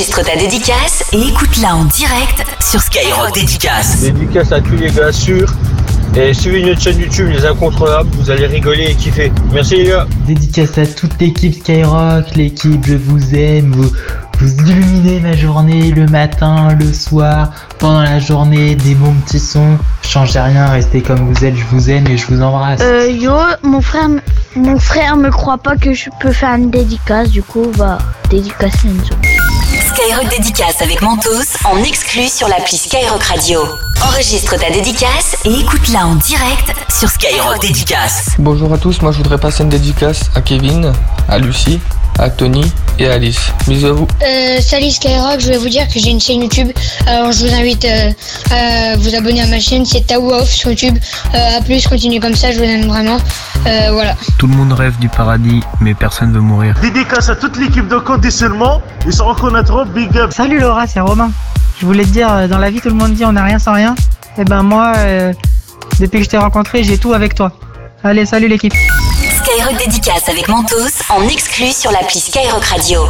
Enregistre ta dédicace et écoute-la en direct sur Skyrock Dédicace. Dédicace à tous les gars sûrs. Et suivez notre chaîne YouTube Les Incontrôlables, vous allez rigoler et kiffer. Merci les gars. Dédicace à toute l'équipe Skyrock, l'équipe je vous aime, vous, vous illuminez ma journée le matin, le soir, pendant la journée, des bons petits sons. Changez rien, restez comme vous êtes, je vous aime et je vous embrasse. Euh, yo, mon frère, mon frère me croit pas que je peux faire une dédicace, du coup, va dédicacer Enzo. Skyrock Dédicace avec Mentos en exclu sur l'appli Skyrock Radio. Enregistre ta dédicace et écoute-la en direct sur Skyrock Dédicace. Bonjour à tous, moi je voudrais passer une dédicace à Kevin, à Lucie, à Tony et à Alice. Bisous à vous. Euh, salut Skyrock, je voulais vous dire que j'ai une chaîne YouTube. Alors je vous invite euh, à vous abonner à ma chaîne, c'est Tao Off sur YouTube. Euh, à plus, continuez comme ça, je vous aime vraiment. Euh, voilà. Tout le monde rêve du paradis, mais personne veut mourir. Dédicace à toute l'équipe de conditionnement. Ils se reconnaîtront. Big up. Salut Laura, c'est Romain. Je voulais te dire, euh, dans la vie, tout le monde dit on n'a rien sans rien. Et ben moi, euh, depuis que je t'ai rencontré, j'ai tout avec toi. Allez, salut l'équipe. Skyrock Dédicace avec Mentos en exclu sur l'appli Skyrock Radio.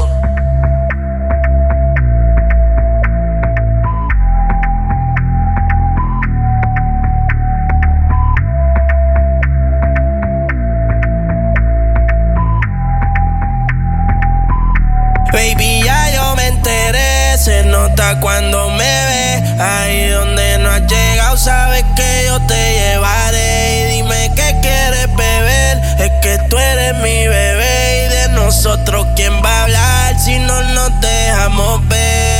Baby, ya yo me enteré, se nota cuando me ve. Ahí donde no has llegado, sabes que yo te llevaré. Es que tú eres mi bebé. Y de nosotros, ¿quién va a hablar si no nos dejamos ver?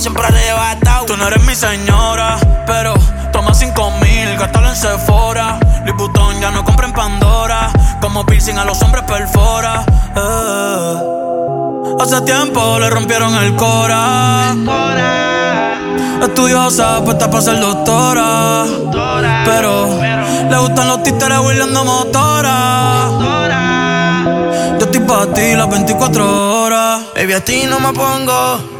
Siempre arrebatado. Tú no eres mi señora, pero toma cinco mil, gástalo en Sephora. Louis ya no compra en Pandora. Como piercing a los hombres perfora. Eh. Hace tiempo le rompieron el cora. Estudiosa, puesta para ser doctora. Pero le gustan los títeres huirleando motora. Yo estoy para ti las 24 horas. Baby, a ti no me pongo.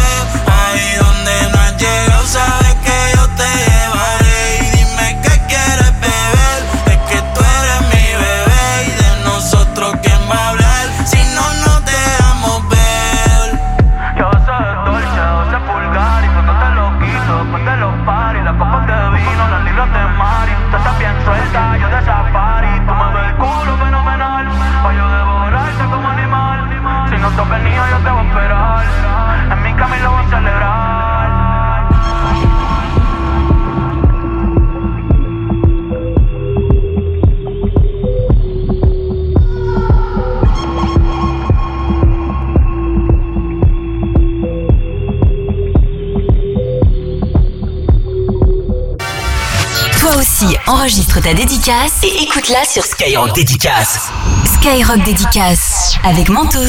aussi, enregistre ta dédicace et écoute-la sur Skyrock Dédicace. Skyrock Dédicace avec Mentos.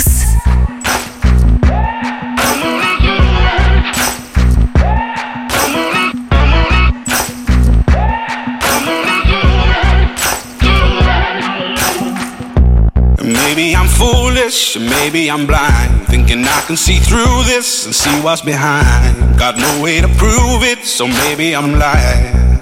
Maybe I'm foolish, maybe I'm blind. Thinking I can see through this and see what's behind. Got no way to prove it, so maybe I'm lying.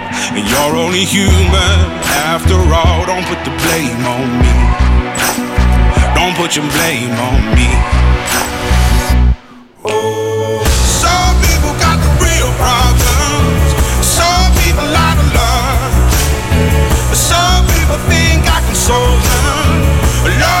And you're only human after all. Don't put the blame on me. Don't put your blame on me. Some people got the real problems. Some people love. Some people think I can solve them. Lord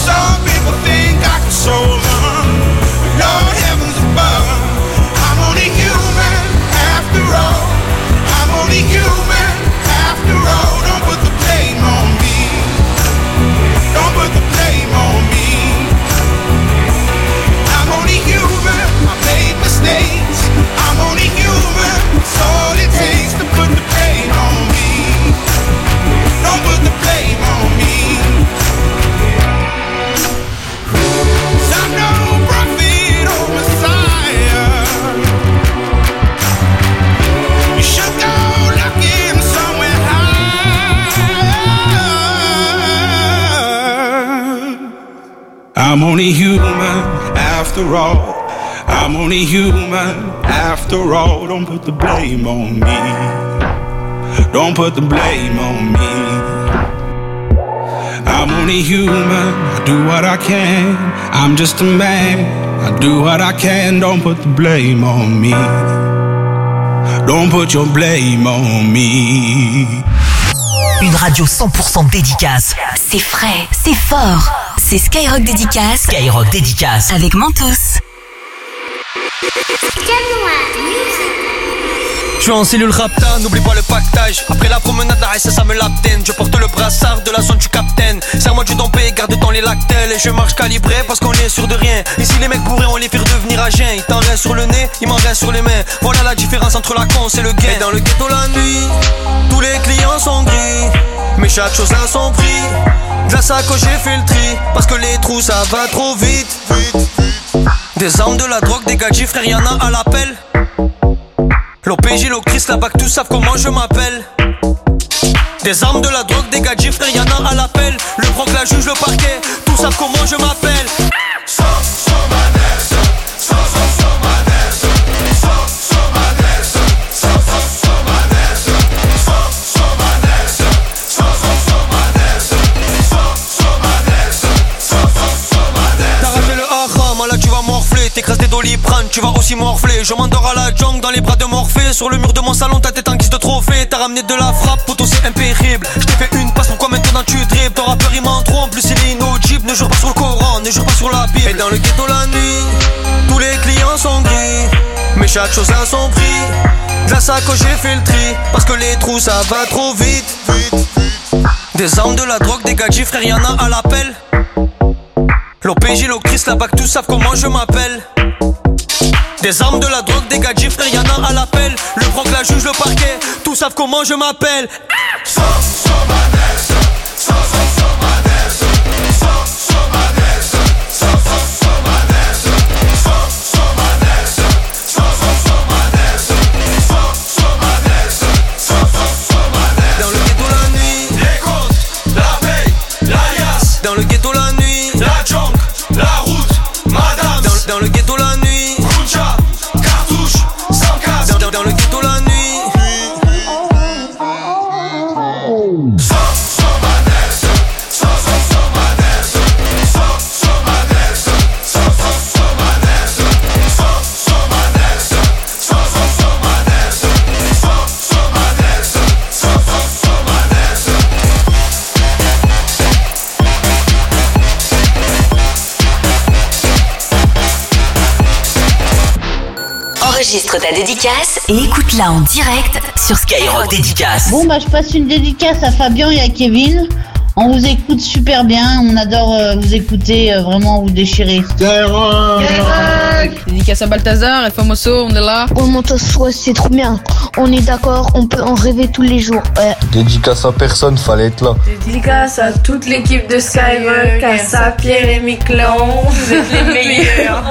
Some people think I can solve I'm only human after all. I'm only human after all. Don't put the blame on me. Don't put the blame on me. I'm only human. I do what I can. I'm just a man. I do what I can. Don't put the blame on me. Don't put your blame on me. Une radio 100% dédicace. C'est frais, c'est fort. C'est Skyrock Dédicace. Skyrock Dédicace. Avec Mentos. Suis en cellule rapta, n'oublie pas le pactage. Après la promenade, la ça me l'abdène. Je porte le brassard de la zone du capitaine. Serre-moi du dompé, garde dans les lactelles. Et je marche calibré parce qu'on est sûr de rien. Ici, les mecs bourrés, on les fait devenir à. Il t'en reste sur le nez, il m'en reste sur les mains. Voilà la différence entre la con et le gain. Et dans le ghetto la nuit, tous les clients sont gris. Mais chaque chose a son prix. De la sacoche, j'ai le tri. Parce que les trous, ça va trop vite. Des armes, de la drogue, des gadgets, frère, y'en a à l'appel. L'OPJ, l'Ocris, la BAC, tous savent comment je m'appelle. Des armes, de la drogue, des gadgets, frère, y'en a à l'appel. Le proc, la juge, le parquet, tous savent comment je m'appelle. T'écrases des doliprane, tu vas aussi morfler. Je m'endors à la jungle dans les bras de Morphée. Sur le mur de mon salon, ta tête en guise de trophée. T'as ramené de la frappe, poteau c'est impérible. Je fait une passe, pourquoi maintenant tu dribbles Ton rappeur il m'en trompe, plus il est inaudible. Ne jure pas sur le Coran, ne jure pas sur la Bible. Et dans le ghetto la nuit, tous les clients sont gris. Mais chaque chose a son prix. De la sacoche, j'ai fait le tri. Parce que les trous ça va trop vite. Des armes, de la drogue, des gadgets, frère, y'en a à l'appel. L'OPJ, l'Ocris, la BAC, tous savent comment je m'appelle. Des armes, de la drogue, des gadgets, frère, y'en a à l'appel. Le proc, la juge, le parquet, tous savent comment je m'appelle. Dans Enregistre ta dédicace et écoute-la en direct sur Skyrock Dédicace. Bon, bah, je passe une dédicace à Fabien et à Kevin. On vous écoute super bien. On adore euh, vous écouter, euh, vraiment vous déchirer. Dédicace à Balthazar et Famoso, on est là. On monte ouais, c'est trop bien. On est d'accord, on peut en rêver tous les jours. Ouais. Dédicace à personne, fallait être là. Dédicace à toute l'équipe de Skyrock, à Sapir et Miquelon. Vous êtes les meilleurs.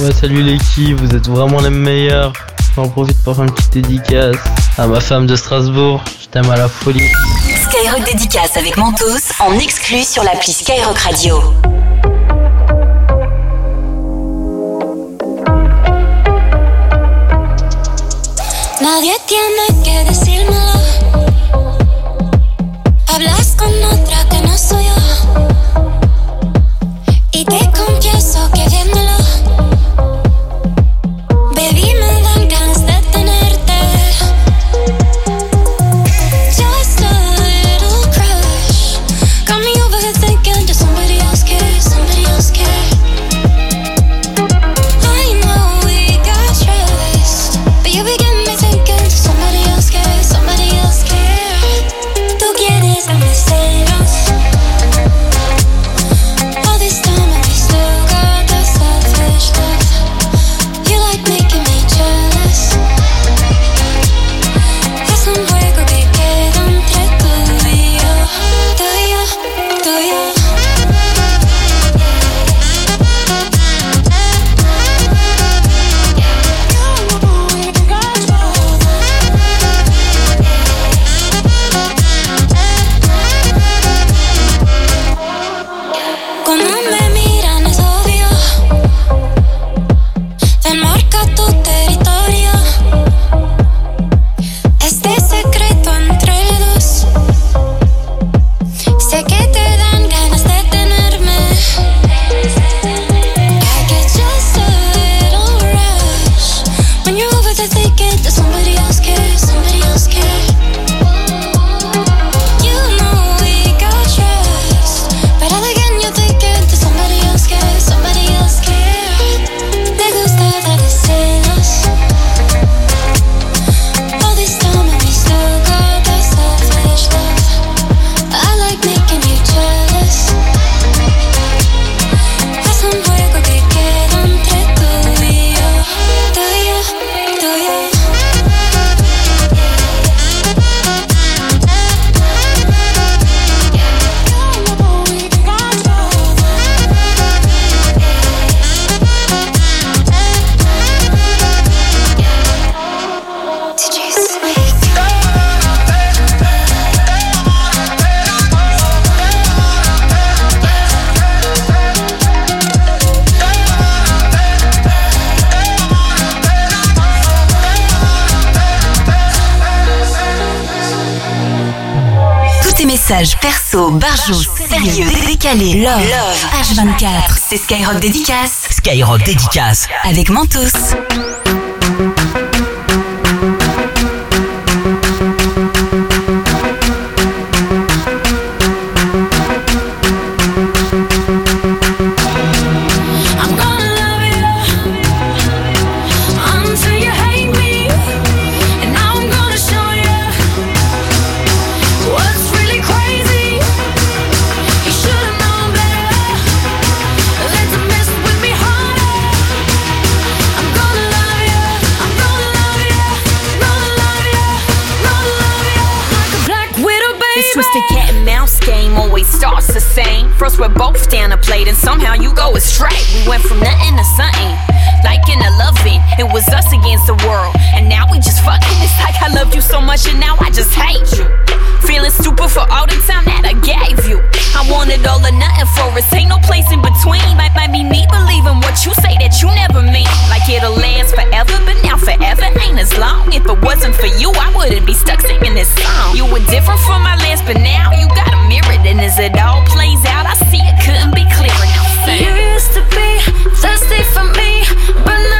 Ouais, salut l'équipe, vous êtes vraiment les meilleurs. J'en profite pour faire une petite dédicace à ma femme de Strasbourg. Je t'aime à la folie. Skyrock Dédicace avec Mentos en exclu sur l'appli Skyrock Radio. Nadie tiene que decírmelo. Sérieux, décalés, love, love, H24, c'est Skyrock Dédicace. Skyrock Dédicace. Avec Mentos. And somehow you go astray. We went from nothing to something, like in a loving. It was us against the world, loved you so much and now I just hate you. Feeling stupid for all the time that I gave you. I wanted all or nothing for us, ain't no place in between. Might, might be me believing what you say that you never mean. Like it'll last forever, but now forever ain't as long. If it wasn't for you, I wouldn't be stuck singing this song. You were different from my last, but now you got a mirror. And as it all plays out, I see it couldn't be clearer. Now. You used to be thirsty for me, but now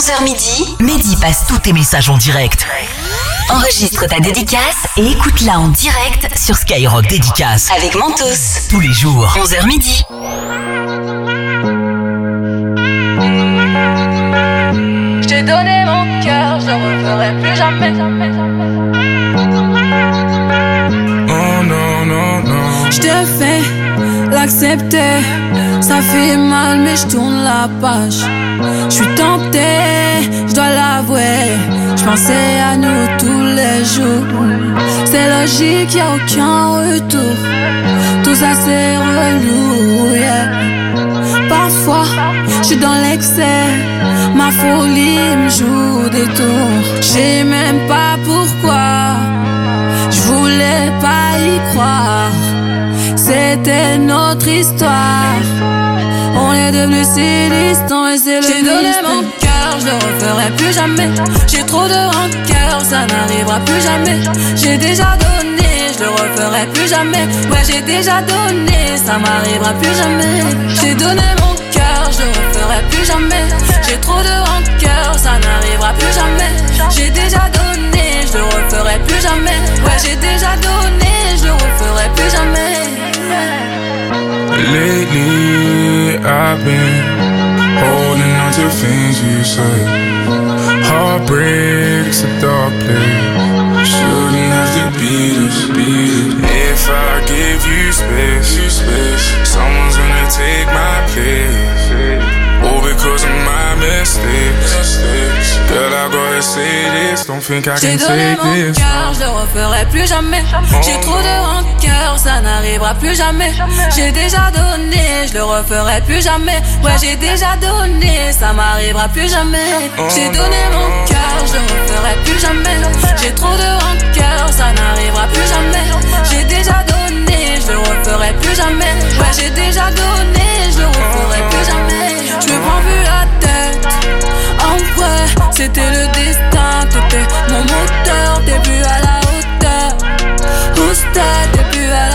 11h midi, Mehdi passe tous tes messages en direct. Enregistre ta dédicace et écoute-la en direct sur Skyrock Dédicace. Avec Mentos. Tous les jours, 11h midi. Je t'ai donné mon cœur, je le referai plus jamais. Oh non, non, non. Je te fais l'accepter. Ça fait mal, mais je tourne la page. Je suis tentée, je dois l'avouer. Je pensais à nous tous les jours. C'est logique, y a aucun retour. Tout ça c'est relou, yeah. Parfois, je suis dans l'excès. Ma folie me joue des tours. Je même pas pourquoi. Je voulais pas y croire. C'était notre histoire. On est devenus si distants et c'est le J'ai donné mon cœur, je le referai plus jamais. J'ai trop de rancœur, ça n'arrivera plus jamais. J'ai déjà donné, je le referai plus jamais. Ouais, j'ai déjà donné, ça m'arrivera plus jamais. J'ai donné mon cœur, je le referai plus jamais. J'ai trop de rancœur, ça n'arrivera plus jamais. J'ai déjà donné, je le referai plus jamais. Ouais, j'ai déjà donné, Lately, I've been holding on to things you said. Heartbreak's a dark place. Shouldn't have to beat us, beat. If I give you space, you space, someone's gonna take my place. All because of my mistakes. Girl, I gotta say this. Don't think I J'ai can donné take mon this. cœur, je le referai plus jamais. J'ai trop de rancœur, ça n'arrivera plus jamais. J'ai déjà donné, je le referai plus jamais. Ouais, j'ai déjà donné, ça m'arrivera plus jamais. J'ai donné mon cœur, je le referai plus jamais. J'ai trop de rancœur, ça n'arrivera plus jamais. J'ai déjà donné, je le referai plus jamais. Ouais, j'ai déjà donné, je le referai plus jamais. Je me prends plus la tête. C'était le destin. T'étais mon moteur, plus à la hauteur. T'es plus à la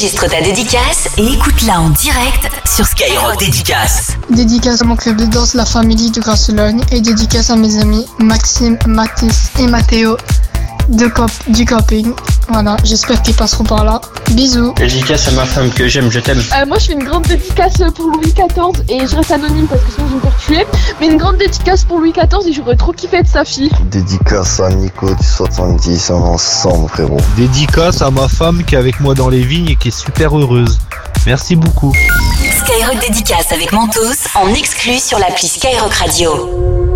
Enregistre ta dédicace et écoute-la en direct sur Skyrock Dédicace. Dédicace à mon club de danse La Famille de Grasselogne et dédicace à mes amis Maxime, Mathis et Mathéo de camp- du camping. Voilà, j'espère qu'ils passeront par là. Bisous. Dédicace à ma femme que j'aime, je t'aime. Euh, moi je fais une grande dédicace pour Louis XIV et je reste anonyme parce que sinon je vais me faire tuer. Mais une grande dédicace pour Louis XIV et j'aurais trop kiffé être sa fille. Dédicace à Nico du 70, on ensemble frérot. Dédicace à ma femme qui est avec moi dans les vignes et qui est super heureuse. Merci beaucoup. Skyrock Dédicace avec Mentos en exclu sur l'appli Skyrock Radio.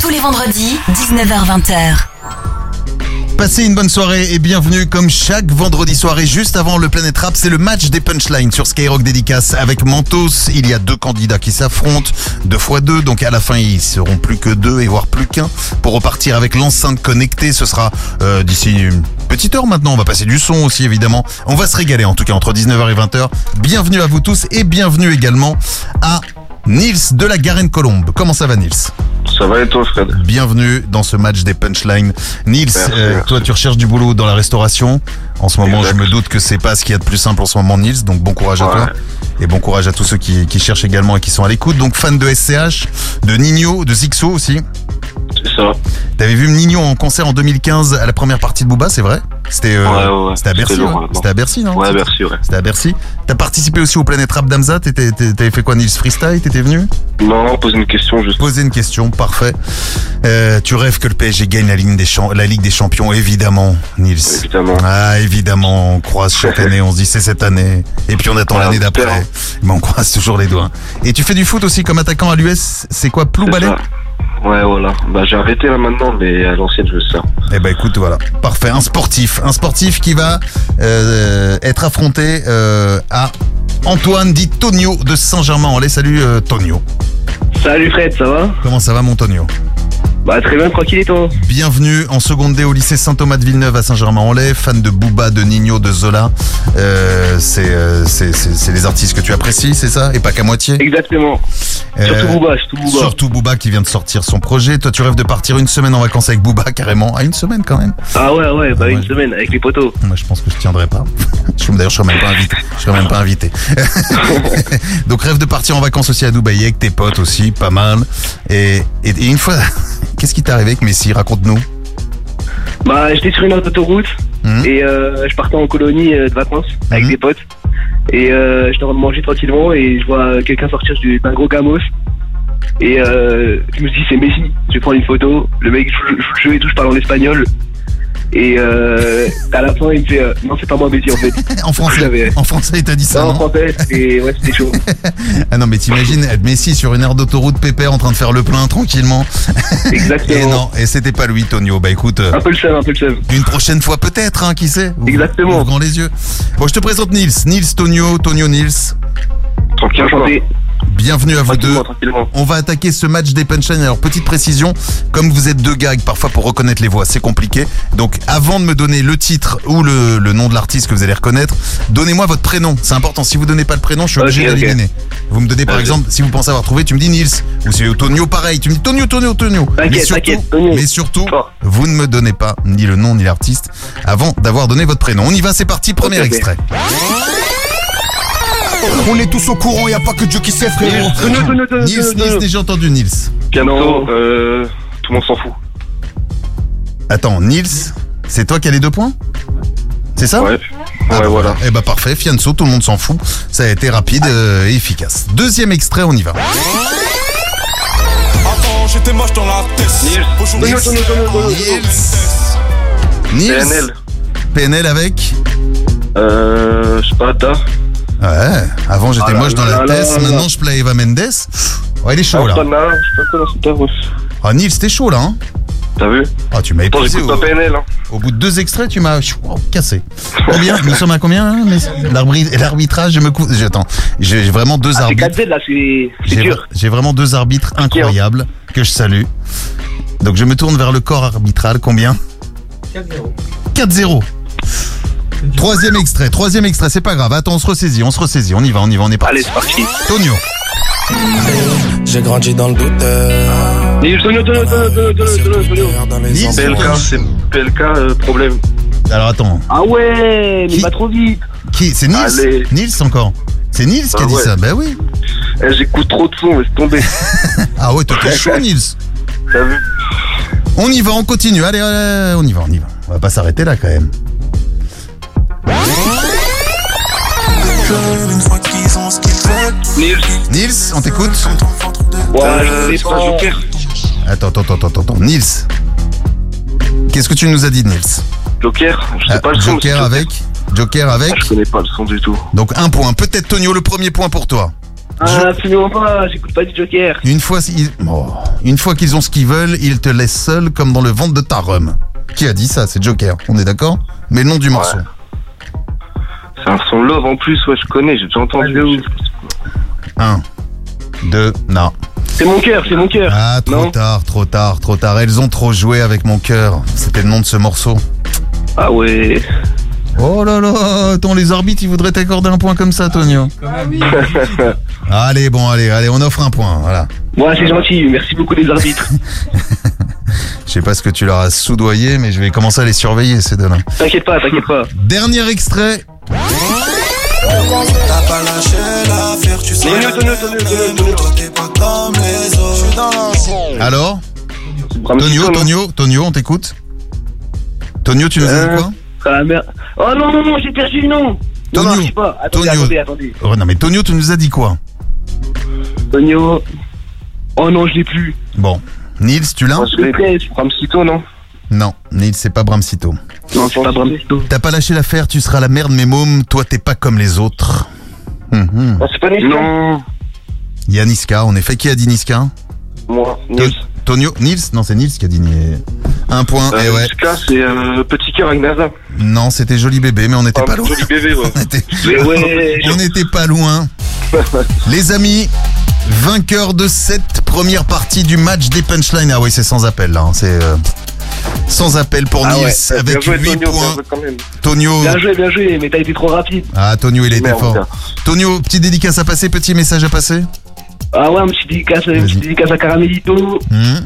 Tous les vendredis, 19h-20h. Passez une bonne soirée et bienvenue comme chaque vendredi soirée juste avant le Planet Rap, c'est le match des punchlines sur Skyrock Dédicace avec Mentos. Il y a deux candidats qui s'affrontent, deux fois deux, donc à la fin ils seront plus que deux et voire plus qu'un pour repartir avec l'enceinte connectée. Ce sera euh, d'ici une petite heure maintenant, on va passer du son aussi évidemment. On va se régaler en tout cas entre 19h et 20h. Bienvenue à vous tous et bienvenue également à Nils de la Garenne-Colombe. Comment ça va Nils? Ça va et toi, Fred Bienvenue dans ce match des punchlines. Nils, euh, toi tu recherches du boulot dans la restauration. En ce moment, Exact. je me doute que c'est pas ce qu'il y a de plus simple en ce moment, Nils. Donc bon courage à toi. Et bon courage à tous ceux qui, qui cherchent également et qui sont à l'écoute. Donc fan de SCH, de Nino, de Zixo aussi. C'est ça. T'avais vu Nino en concert en 2015 à la première partie de Booba, c'est vrai? C'était euh, Ouais, ouais, ouais. c'était à Bercy. C'était ouais, C'était à Bercy, non? Ouais, C'était- Bercy, ouais. C'était à Bercy. T'as participé aussi au Planet Rap d'Amza. T'avais fait quoi, Nils? Freestyle? T'étais venu? Non, pose une question juste. Poser une question, parfait. Euh, tu rêves que le PSG gagne la, ligne des champ- la Ligue des Champions, évidemment, Nils. Évidemment. Ah, évidemment, on croise chaque année, on se dit c'est cette année. Et puis on attend l'année d'après. Mais on croise toujours les doigts. Et tu fais du foot aussi comme attaquant à l'US, c'est quoi, Plou. Ouais, voilà. Bah, j'ai arrêté là maintenant, mais à l'ancienne, je veux ça. Eh ben écoute, voilà, parfait. Un sportif, un sportif qui va euh, être affronté euh, à Antoine dit Tonio de Saint-Germain-en-Laye. Salut euh, Tonio. Salut Fred, ça va? Comment ça va mon Tonio? Bah très bien, tranquille et toi Bienvenue en seconde D au lycée Saint-Thomas de Villeneuve à Saint-Germain-en-Laye, fan de Booba, de Nino, de Zola. Euh, c'est euh, c'est- c'est- c'est les artistes que tu apprécies, c'est ça? Et pas qu'à moitié? Exactement. Euh, Surtout Booba, surtout Booba. Surtout Booba qui vient de sortir son projet. Toi, tu rêves de partir une semaine en vacances avec Booba, carrément. À une semaine quand même. Ah ouais, ouais, bah une semaine avec les poteaux. Moi, je pense que je tiendrai pas. D'ailleurs, je serais même pas invité. Je serais même pas invité. Donc, rêve de partir en vacances aussi à Dubaï avec tes potes aussi, pas mal. Et, et, et une fois, qu'est-ce qui t'est arrivé avec Messi Raconte-nous. Bah j'étais sur une autoroute Mhm. et euh, je partais en colonie euh, de vacances avec des potes. Et euh, j'étais en train de manger tranquillement et je vois quelqu'un sortir du- d'un gros gamos. Et euh, je me suis dit c'est Messi. Je vais prendre une photo. Le mec joue, joue le jeu et tout, je parle en espagnol. Et euh, à la fin il me fait euh, non c'est pas moi Messi en fait. En français, en français, il t'a dit ça, Non, en français, et ouais, c'était chaud. Ah non, mais t'imagines Messi sur une aire d'autoroute pépère en train de faire le plein tranquillement. Exactement. Et non, et c'était pas lui, Tonio. Bah écoute. euh, Un peu le seum, un peu le seum. Une prochaine fois peut-être, hein, qui sait Exactement. Grand les yeux. Bon, je te présente Nils. Nils Tonio, Tonio Nils. Tranquille, Enchanté. Bienvenue à vous deux. On va attaquer ce match des punchlines. Alors, petite précision, comme vous êtes deux gags, parfois pour reconnaître les voix, c'est compliqué. Donc, avant de me donner le titre ou le, le nom de l'artiste que vous allez reconnaître, donnez-moi votre prénom. C'est important. Si vous donnez pas le prénom, je suis obligé ok. d'éliminer. Vous me donnez, par exemple, si vous pensez avoir trouvé, tu me dis Nils. Ou c'est Tonio, pareil. Tu me dis Tonio, Tonio, Tonio. Mais surtout, mais surtout, vous ne me donnez pas ni le nom ni l'artiste avant d'avoir donné votre prénom. On y va, c'est parti. Premier extrait. On est tous au courant, y a pas que Dieu qui sait, frérot. Nils, Nils, j'ai entendu Nils. Piano, euh, tout le monde s'en fout. Attends, Nils, c'est toi qui as les deux points? C'est ça? Ouais. Ah Ouais, bah voilà. Eh bah parfait, Fianso, tout le monde s'en fout. Ça a été rapide euh, et efficace. Deuxième extrait, on y va. Attends, j'étais moche dans la tête. Aujourd'hui, Nils PNL. PNL avec? Euh, je sais pas, Ta. Ouais, avant j'étais Ah là moche dans la là là tête, là. maintenant je play Eva Mendes. Ouais, il est chaud là. Astana, je sais pas quoi dans cette œuvre. Ah t'es chaud là, hein T'as vu Ah, tu m'as Pourtant, épuisé. j'écoute Au, pas PNL, hein. au bout de deux extraits, tu m'as chou, oh, cassé. Combien Nous sommes à combien là mais- L'arbri- L'arbitrage, je me cou... J'attends. J'ai j'ai vraiment deux Ah, c'est arbitres. 4Z là, c'est c'est J'ai dur. j'ai vraiment deux arbitres incroyables que je salue. Donc je me tourne vers le corps arbitral. Combien? 4-0. Troisième extrait, troisième extrait, c'est pas grave. Attends, on se ressaisit, on se ressaisit, on y va, on y va, on est parti. Allez, c'est parti. Tonio. J'ai grandi dans le doute. Nils, Tonio, Tonio, Tonio, Tonio, Tonio, Tonio, Tonio. Nils, PLK, c'est PLK, euh, problème. Alors attends, Ah ouais, mais pas trop vite. qui C'est Nils Allez. Nils encore C'est Nils qui a Ah dit ouais. ça Ben oui. Eh, J'écoute trop de sons, laisse tomber. Ah ouais, t'es chaud Nils. T'as vu On y va, on continue. Allez, allez, on y va, on y va. On va pas s'arrêter là quand même. Nils, Nils, on t'écoute ouais, Euh, c'est pas. Joker. Attends, attends, attends, attends, attends. Nils. Qu'est-ce que tu nous as dit, Nils Joker, je sais Ah, pas le son. mais Joker avec Joker avec Je connais pas le son du tout. Donc un point. Peut-être Tonio, le premier point pour toi. Ah, absolument pas, j'écoute pas du Joker. Une fois, ils- oh, une fois qu'ils ont ce qu'ils veulent, ils te laissent seul comme dans le ventre de ta rhum. Qui a dit ça? C'est Joker. On est d'accord? Mais le nom du morceau. C'est un son love en plus, ouais, je connais, j'ai déjà entendu. Un, deux, non. C'est mon cœur, c'est mon cœur. Ah, trop Non tard, trop tard, trop tard. Elles ont trop joué avec mon cœur. C'était le nom de ce morceau. Ah ouais. Oh là là, attends, les arbitres, ils voudraient t'accorder un point comme ça, Tonio. Allez, bon, allez, allez, on offre un point, voilà. Moi, c'est gentil, merci beaucoup les arbitres. Je sais pas ce que tu leur as soudoyé, mais je vais commencer à les surveiller, ces deux-là. T'inquiète pas, t'inquiète pas. Dernier extrait. T'as pas lâché l'affaire, tu sais. Tonio, Tonio, Tonio, Tonio, Tonio. Toi, t'es pas comme les autres. Dans la Alors Tonio, non Tonio, Tonio, on t'écoute Tonio, tu nous as dit quoi. Oh non, non, non, j'ai perdu, non. Non, non, Tonio, je sais pas. Attendez, Tonio. attendez, attendez. Oh non, mais Tonio, tu nous as dit quoi Tonio. Oh non, je l'ai plus. Bon. Nils, tu l'as je l'ai. Bram Sito, non Non, Nils, c'est pas Bramsito. Non, c'est pas Bram Sito. T'as pas lâché l'affaire, tu seras la merde, mes mômes. Toi, t'es pas comme les autres. Hum, hum. Ah, c'est pas Niska Non. Il y a Niska, en effet. Qui a dit Niska Moi, Nils. Tonio Nils Non, c'est Nils qui a dit un point. et Euh, ouais. Niska, c'est euh, Petit cœur avec NASA. Non, c'était joli bébé, mais on n'était Ah, pas loin. Joli bébé, ouais. On était- Mais ouais, on n'était pas loin. Les amis, vainqueur de cette première partie du match des punchlines. Ah oui, c'est sans appel là. hein, C'est euh, sans appel pour Ah ouais, Bien avec joué, 8 Tonio, bien points. joué quand même. Tonio. Bien joué, bien joué, mais t'as été trop rapide. Ah, Tonio, il a été Merde, fort. Tonio, petit dédicace à passer, petit message à passer. Ah ouais, dédicace, une petite dédicace à Caramelito. Hmm,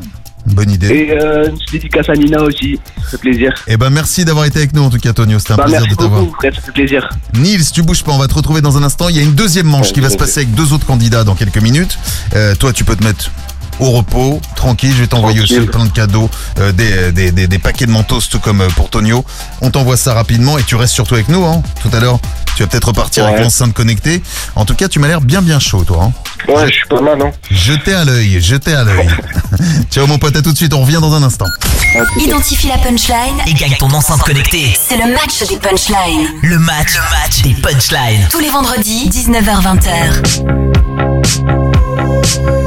Bonne idée. Et euh, une petite dédicace à Nina aussi. Ça fait plaisir. Eh ben merci d'avoir été avec nous en tout cas Tonio, c'était un Bah, plaisir merci de t'avoir. ça fait plaisir. Nils, tu bouges pas, on va te retrouver dans un instant. Il y a une deuxième manche qui va se passer avec deux autres candidats dans quelques minutes. Euh, toi, tu peux te mettre au repos, tranquille. Je vais t'envoyer aussi plein de cadeaux, euh, des, des, des, des paquets de mentos, tout comme euh, pour Tonio. On t'envoie ça rapidement et tu restes surtout avec nous. Hein. Tout à l'heure, tu vas peut-être repartir avec l'enceinte connectée. En tout cas, tu m'as l'air bien bien chaud, toi. Hein. Ouais, je suis pas mal, hein. Jetez à l'œil, jetez à l'œil. Ciao mon pote, à tout de suite. On revient dans un instant. Identifie la punchline. Et gagne ton enceinte connectée. C'est le match des punchlines. Le match, le match des punchlines. Tous les vendredis, 19h-20h.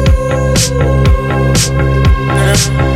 I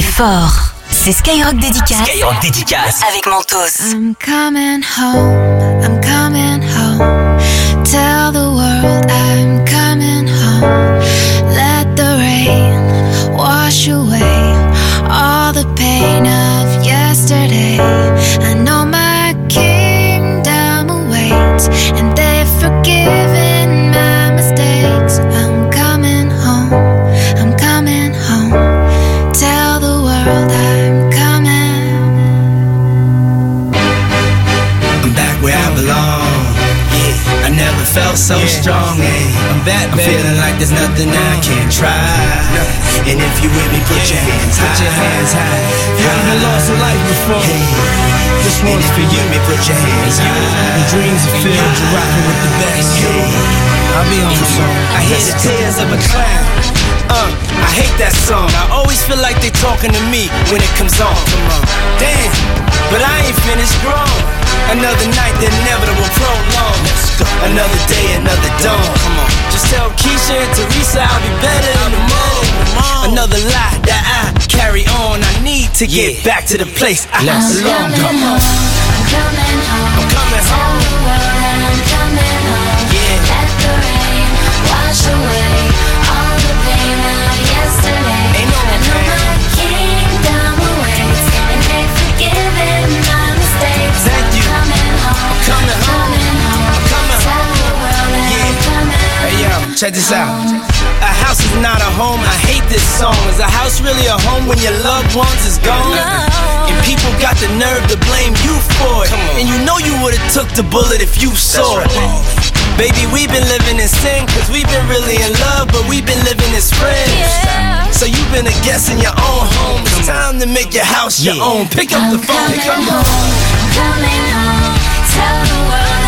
c'est fort. C'est Skyrock Dédicace. Skyrock Dédicace. Avec Mentos. I'm coming home, I'm coming home. Tell the world strong. Yeah, I'm back, I'm feeling like there's nothing I can't try. And if you with me, put your hands high. Put your hands high. You haven't lost a life before. Hey. This one's for you. Me, put your hands high. Your dreams are filled. You're rocking with the best. Hey. I'll be on the song. I hear the tears of a clown. Uh, I hate that song. I always feel like they're talking to me when it comes on. Damn, but I ain't finished grown. Another night, the inevitable prolong. Another day, another dawn. Come on. Just tell Keisha and Teresa I'll be better in the morning. Another lie that I carry on. I need to get back to the place I Let's belong. Come on. I'm coming home. I'm coming Tell the world that I'm coming home. Yeah. Let the rain wash away check this out. A house is not a home. I hate this song. Is a house really a home when your loved ones is gone? And people got the nerve to blame you for it. And you know you would've took the bullet if you saw it. Baby, we've been living in sin, cause we've been really in love, but we've been living as friends. So you've been a guest in your own home. It's time to make your house your own. Pick up the phone, pick up the phone. Coming home. Tell the world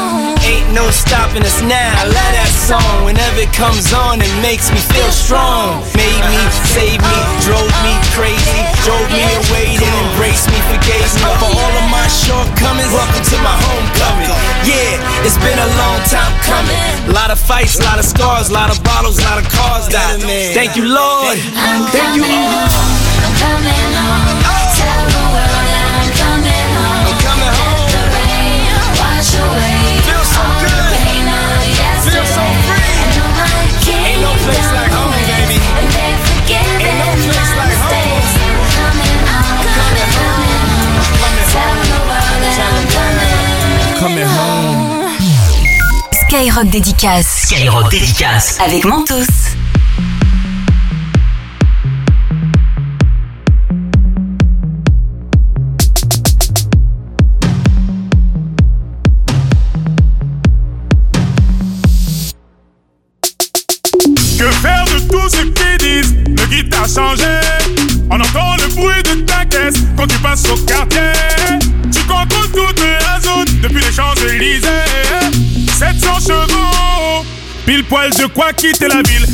No stopping us now. I love that song. Whenever it comes on, it makes me feel strong. Made me, saved me, drove me crazy, drove me away, then embraced me, forgave me for all of my shortcomings. Welcome to my homecoming. Yeah, it's been a long time coming. A lot of fights, a lot of scars, a lot of bottles, a lot of cars died. Thank you, Lord. Thank you, Lord. I'm coming home. Tell the Skyrock Dédicace. Skyrock Dédicace. Avec Mentos. Quoi quitter la ville?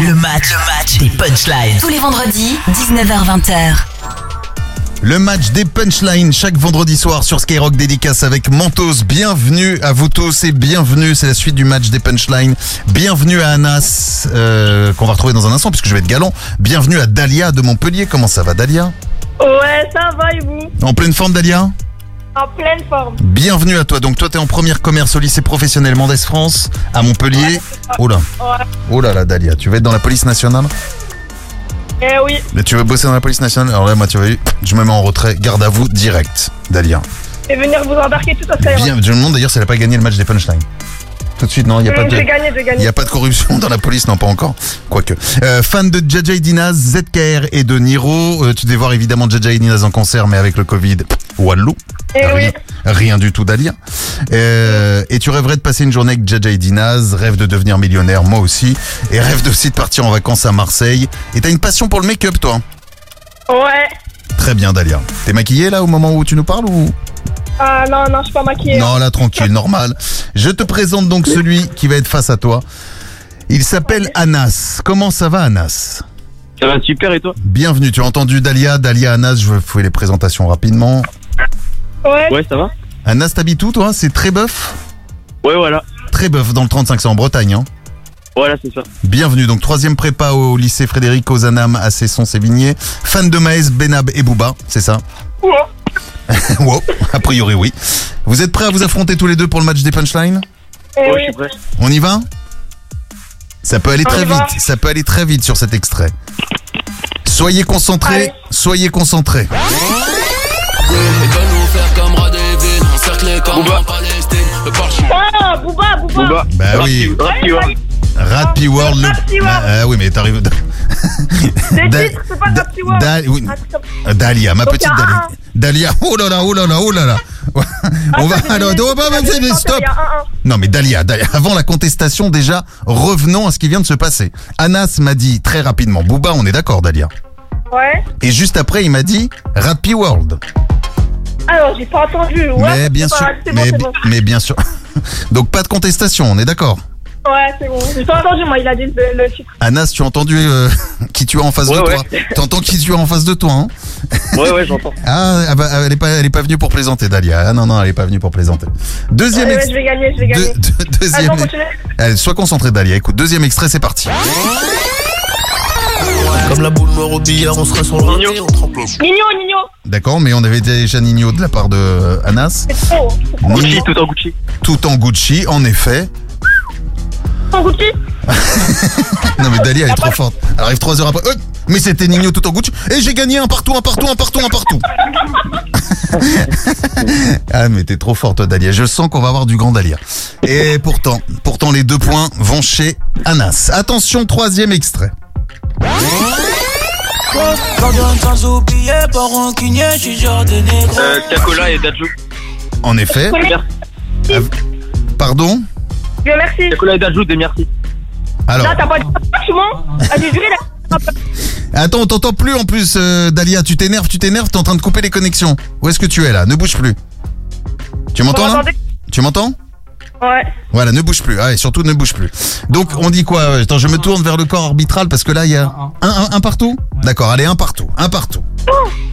Le match, le match des punchlines. Tous les vendredis, 19h-20h. Le match des punchlines chaque vendredi soir sur Skyrock dédicace avec Mentos. Bienvenue à vous tous et bienvenue. C'est la suite du match des punchlines. Bienvenue à Anas euh, qu'on va retrouver dans un instant puisque je vais être galant. Bienvenue à Dalia de Montpellier. Comment ça va Dalia? Ouais, ça va et vous? En pleine forme Dalia? En pleine forme. Bienvenue à toi. Donc toi t'es en première commerce au lycée professionnel Mendès France à Montpellier. Ouais. Oh là là Dalia, tu vas être dans la police nationale Eh oui. Mais tu veux bosser dans la police nationale Alors là moi tu vois, je me mets en retrait. Garde à vous direct Dalia. Et venir vous embarquer tout à Skyrock. Bien, je me demande d'ailleurs si elle a pas gagné le match des punchlines. Tout de suite, non, il n'y a, pas de- gagné, gagné. y a pas de corruption dans la police, non, pas encore. Quoique. Euh, fan de Jaja Dinaz, ZKR et de Niro. Euh, tu devais voir évidemment Jaja Dinaz en concert, mais avec le Covid, wallou. Eh oui. Rien, rien du tout d'Alia. Euh, et tu rêverais de passer une journée avec Jaja Dinaz, rêve de devenir millionnaire, moi aussi. Et rêve aussi de partir en vacances à Marseille. Et t'as une passion pour le make-up, toi Ouais. Très bien, Dalia. T'es maquillée là au moment où tu nous parles ou? Ah non, non, je suis pas maquillée. Non, là, tranquille, normal. Je te présente donc celui qui va être face à toi. Il s'appelle Anas. Comment ça va, Anas? Ça va super et toi? Bienvenue. Tu as entendu Dalia, Dalia, Anas. Je vais fouiller les présentations rapidement. Ouais. Ouais, ça va Anas, t'habites où, toi? C'est Trébeuf Ouais, voilà. Trébeuf, dans le 35, c'est en Bretagne. Hein Voilà, c'est ça. Bienvenue. Donc, troisième prépa au lycée Frédéric Ozanam à Cesson-Sévigné. Fan de Maës, Benab et Booba, c'est ça? Wow, a priori, oui. Vous êtes prêts à vous affronter tous les deux pour le match des punchlines? Eh ouais, oui. je suis prêt. On y va? Ça peut aller On très y va. vite, ça peut aller très vite sur cet extrait. Soyez concentrés, Allez. soyez concentrés. Ah, Booba, Booba. Booba. Bah oui, ouais. Rapi World. Le... Rapi World. Ah oui, mais t'arrives. Des Da- titres, c'est pas Da- Rapi World. Da- oui. Ah, Dalia, ma petite Dalia. Dalia, oh là là, oh là là, oh là là. On va alors, oh, bah, bah, le stop. Non mais Dalia, Dalia, avant la contestation déjà, revenons à ce qui vient de se passer. Anas m'a dit très rapidement, Booba, on est d'accord Dalia. Ouais. Et juste après, il m'a dit Rapi World. Alors, j'ai pas entendu. Ouais, mais bien sûr, pas- C'est bon, mais, c'est bon. mais bien sûr. Donc pas de contestation, on est d'accord. Ouais, c'est bon. J'ai pas entendu, moi, il a dit le, le titre. Anas, tu as entendu euh, qui tu as en face Ouais, de ouais. toi T'entends qui tu as en face de toi hein Ouais, ouais, j'entends. Ah, ah bah, elle est pas, elle est pas venue pour plaisanter, Dalia. Ah non non, elle est pas venue pour plaisanter. Deuxième Ouais, ouais, ex- je vais gagner, je vais gagner. deux- deux- deuxième. Attends, continue. Allez, sois concentré, Dalia. Écoute, deuxième extrait, c'est parti. Comme la boule noire au billard, on sera sur le Nino. Nino, Nino. D'accord, mais on avait déjà Nino de la part de euh, Anas. C'est trop. Gucci, tout en Gucci. tout en Gucci, en effet. Sans Gucci Non mais Dalia elle est trop forte. Elle arrive trois heures après. Euh, mais c'était Nino tout en Gucci. Et j'ai gagné un partout, un partout, un partout, un partout. ah mais t'es trop forte toi Dalia. Je sens qu'on va avoir du grand Dalia. Et pourtant, pourtant les deux points vont chez Anas. Attention, troisième extrait. Euh, Cacola et Dadju. En effet. Pardon Merci. Cacola et Dadju, des merci. Alors, Là, t'as pas dit ça, tu mens Ah, j'ai juré, là. Attends, on t'entend plus en plus, euh, Dalia. Tu t'énerves, tu t'énerves, t'es en train de couper les connexions. Où est-ce que tu es là? Ne bouge plus. Tu m'entends là? Tu m'entends? Ouais. Voilà, ne bouge plus. Ah, et surtout, ne bouge plus. Donc, on dit quoi Attends, je me tourne vers le corps arbitral parce que là, il y a un, un, un partout D'accord, allez, un partout. Un partout.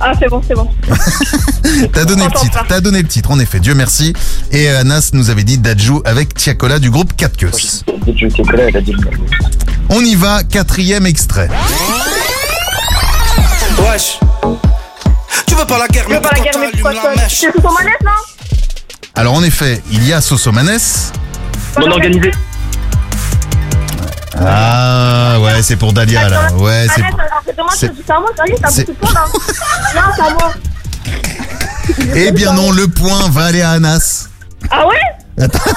Ah, c'est bon, c'est bon. T'as donné le titre. T'as donné le titre, en effet. Dieu merci. Et euh, Anas nous avait dit Dajou avec Tiakola du groupe 4 queues. On y va, quatrième extrait. Wesh. Tu veux pas la guerre, veux pas la guerre, mais pourquoi ça C'est sous ton manette, non? Alors, en effet, il y a Sosomanes. Bon organisé. Ah, ouais, c'est pour Dalia, là. Ouais, c'est c'est-. Eh bien non, le point va aller à Anas. Ah ouais? Attends.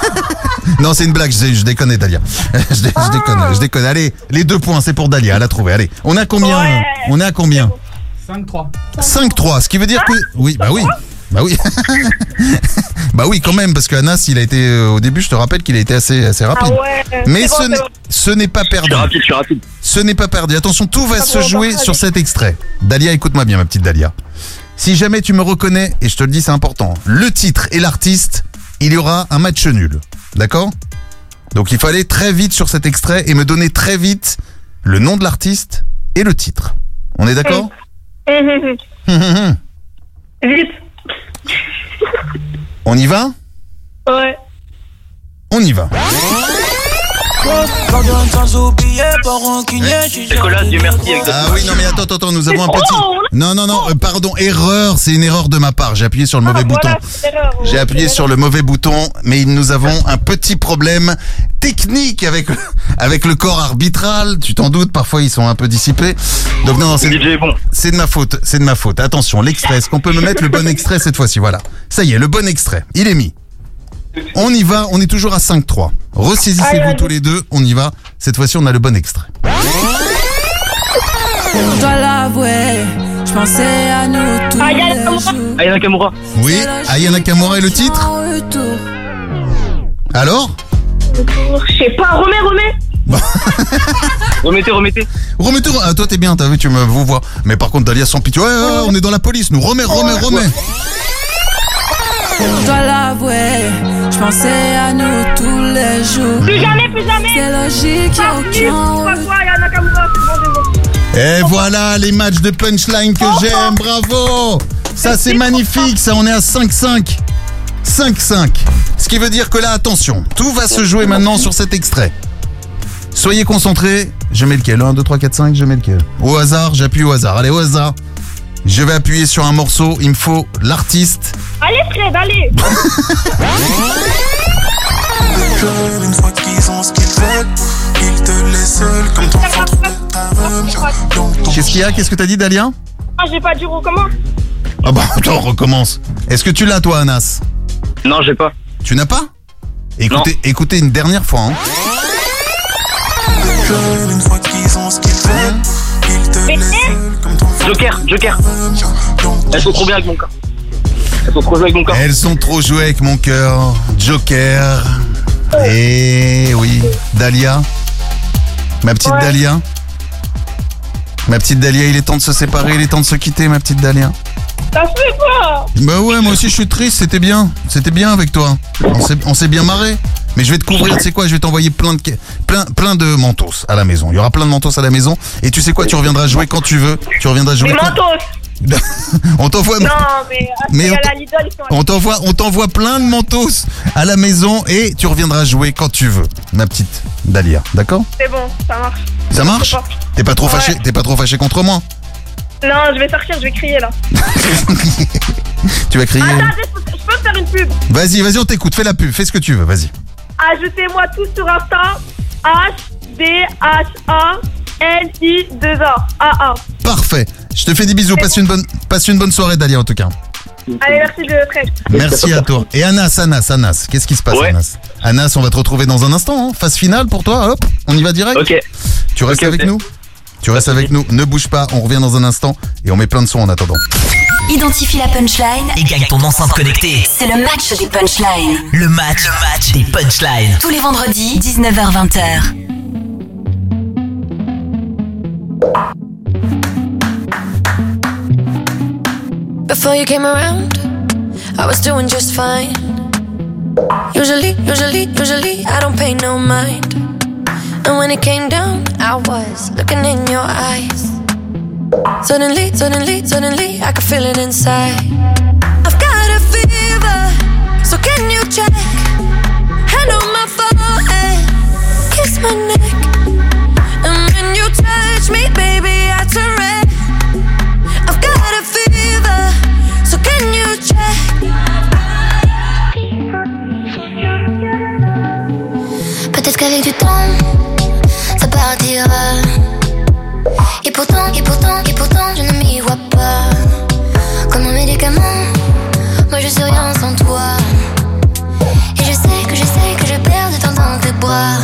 Non, c'est une blague, je, je déconne, Dalia. Je, dé- je déconne, je déconne. Allez, les deux points, c'est pour Dalia, elle a trouvé. Allez, on est à combien Ouais. On est à combien? 5-3. 5-3, ce qui veut dire que... Oui, bah oui. Bah oui. bah oui, quand même, parce que Anas, il a été... euh, au début, je te rappelle qu'il a été assez, assez rapide. Ah ouais, Mais c'est bon, ce c'est n'est- bon. ce n'est pas perdu. Ce n'est pas perdu. Attention, tout va Ah se jouer bah, sur cet extrait. Dalia, écoute-moi bien, ma petite Dalia. Si jamais tu me reconnais, et je te le dis, c'est important, le titre et l'artiste, il y aura un match nul. D'accord? Donc il faut aller très vite sur cet extrait et me donner très vite le nom de l'artiste et le titre. On est d'accord? Hum, hum, hum. Vite. On y va? Ouais. On y va. Pardonne sans oublier, pas rancunier, je suis Nicolas, Dieu merci, Ah oui, non mais attends, attends, attends, nous avons un Oh, petit... Non, non, non, euh, pardon, erreur, c'est une erreur de ma part. J'ai appuyé sur le mauvais bouton. Ah, Voilà, c'est l'erreur. J'ai appuyé sur le mauvais bouton, mais nous avons un petit problème technique avec avec le corps arbitral. Tu t'en doutes, parfois ils sont un peu dissipés. Donc non, non, c'est bon. c'est de ma faute, c'est de ma faute. Attention, l'extrait. Est-ce qu'on peut me mettre le bon extrait cette fois-ci? Voilà. Ça y est, le bon extrait. Il est mis. On y va. On est toujours à 5-3. Ressaisissez-vous tous les deux. On y va. Cette fois-ci, on a le bon extrait. Je dois l'avouer, je pensais à nous tous Ah, les jours. Aya Nakamura. Oui. Aya Nakamura et le titre. Alors Je sais pas, remets, remets. Remettez, remettez. Remettez. Ah, toi, t'es bien. T'as vu, tu me vous vois. Mais par contre, Dalia sans pitié. Ouais, ouais, ouais, on est dans la police. Nous remets, remets, remets. Je dois l'avouer, je pensais à nous tous les jours. Plus jamais, plus jamais. C'est logique, y'a aucun. Et voilà les matchs de punchline que j'aime, bravo Ça c'est magnifique, ça on est à 5-5. 5-5. Ce qui veut dire que là, attention, tout va se jouer maintenant sur cet extrait. Soyez concentrés, je mets lequel? 1, 2, 3, 4, 5, je mets lequel? Au hasard, j'appuie au hasard. Allez, au hasard. Je vais appuyer sur un morceau, il me faut l'artiste. Allez, Fred, allez. Une fois qu'ils ont ce qu'ils veulent, ils te laissent seul comme ton ventre de Qu'est-ce qu'il y a? Qu'est-ce que t'as dit, Dalia? Ah, j'ai pas dit recommence. Ah bah attends, on recommence. Est-ce que tu l'as toi, Anas? Non, j'ai pas. Tu n'as pas? Écoutez, écoutez une dernière fois. hein. Une fois qu'ils ont ce qu'ils veulent, ils te laissent seul comme ton Joker, Joker. Elles sont trop bien avec mon corps. Elles sont trop jouées avec mon corps. Elles sont trop jouées avec mon cœur. Joker. Et oui, Dalia. Ma petite Ouais. Dalia. Ma petite Dalia, il est temps de se séparer, il est temps de se quitter, ma petite Dalia. T'as fait quoi Bah ouais, moi aussi je suis triste, c'était bien. C'était bien avec toi. On s'est- On s'est bien marré. Mais je vais te couvrir, tu sais quoi, je vais t'envoyer plein de, plein, plein de mentos à la maison. Il y aura plein de mentos à la maison. Et tu sais quoi, tu reviendras jouer quand tu veux. Tu reviendras jouer Les quand... mentos. On t'envoie... Non, mais Mais on t'envoie, on t'envoie plein de mentos à la maison et tu reviendras jouer quand tu veux, ma petite Dalia. D'accord? C'est bon, ça marche. Ça marche? T'es pas trop Ouais. fâché, t'es pas trop fâché contre moi? Non, je vais sortir, je vais crier là. Tu vas crier Attends, je peux, faire une pub. Vas-y, vas-y, on t'écoute. Fais la pub, fais ce que tu veux. Vas-y. Ajoutez-moi tous sur Insta. H-D-H-A-L-I-2-A. A-A. Parfait. Je te fais des bisous. Passe une bonne, passe une bonne soirée, Dalia, en tout cas. Allez, merci de Fred. Merci à toi. Et Anas, Anas, Anas, qu'est-ce qui se passe, Anas? Anas, on va te retrouver dans un instant. hein. Phase finale pour toi. Hop, on y va direct. Ok. Tu restes avec nous? Tu restes avec nous, ne bouge pas, on revient dans un instant et on met plein de sons en attendant. Identifie la punchline et gagne ton enceinte connectée. C'est le match des punchlines. Le match, le match des punchlines. Tous les vendredis, 19h-20h. Before you came around, I was doing just fine. Usually, usually, I don't pay no mind. And when it came down, I was looking in your eyes. Suddenly, suddenly, suddenly, I could feel it inside. I've got a fever, so can you check? Hand on my forehead, kiss my neck. And when you touch me, baby, I turn red. I've got a fever, so can you check? Peut-être qu'avec du temps, Et pourtant, et pourtant, et pourtant, je ne m'y vois pas. Comme un médicament, moi je suis rien sans toi. Et je sais que je sais que je perds de temps dans tes bras.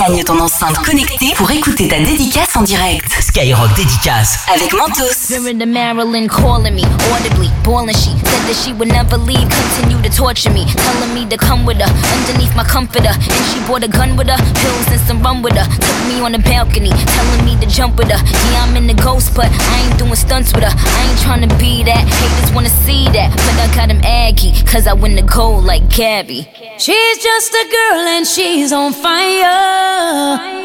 Gagne ton enceinte connectée pour écouter ta dédicace en direct. Skyrock dédicace. Avec Mentos. Mirror to Marilyn calling me audibly, boiling. She said that she would never leave, continue to torture me, telling me to come with her underneath my comforter. And she brought a gun with her, pills and some rum with her. Took me on the balcony, telling me to jump with her. Yeah, I'm in the ghost, but I ain't doing stunts with her. I ain't trying to be that. Haters wanna see that, but I got him aggy, cause I win the gold like Gabby. She's just a girl and she's on fire.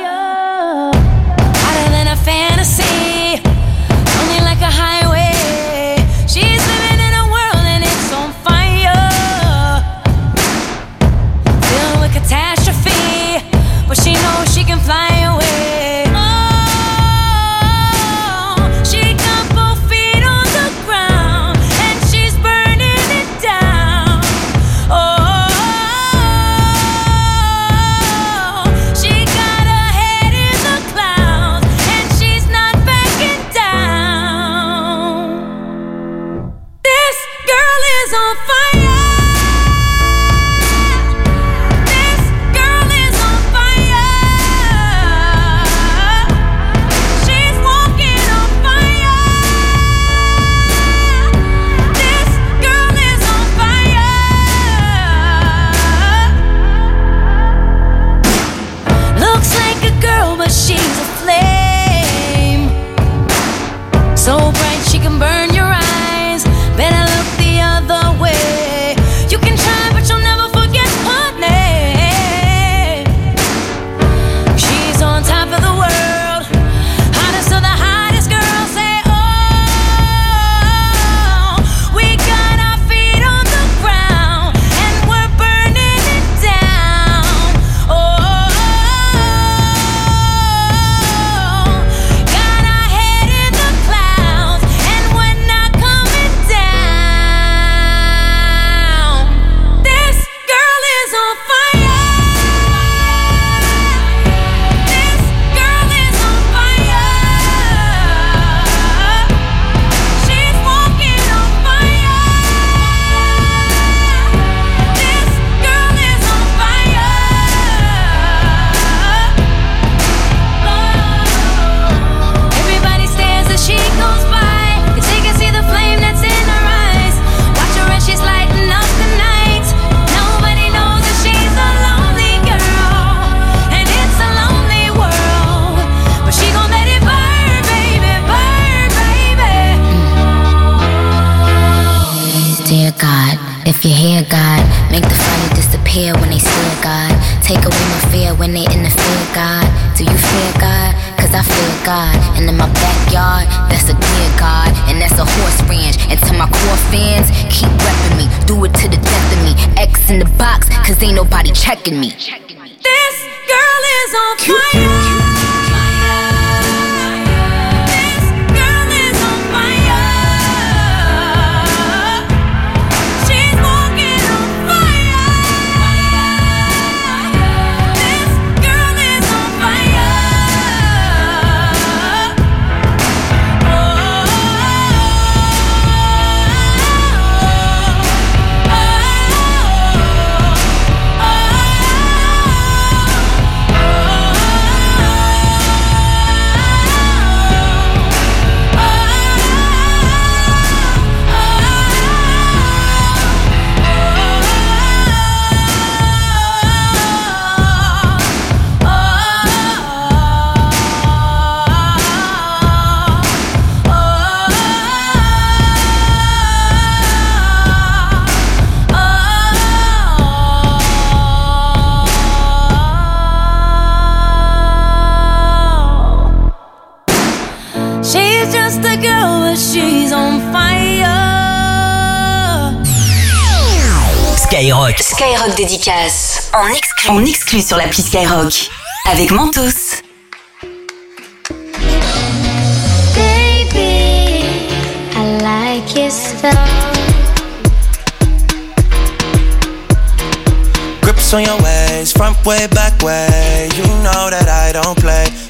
Skyrock dédicace. En exclu. En exclu sur l'appli Skyrock. Avec Mentos. Baby, I like it slow. Grips on your waist, front way, back way. You know that I don't play.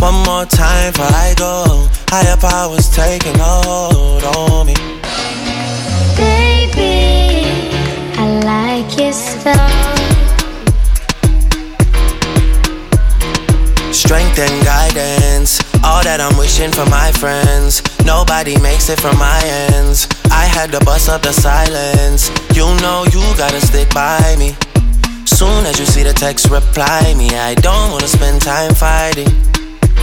One more time before I go. Higher powers taking a hold on me. Baby, I like it slow. Strength and guidance, all that I'm wishing for my friends. Nobody makes it from my ends. I had to bust up the silence. You know you gotta stick by me. Soon as you see the text, reply me. I don't wanna spend time fighting.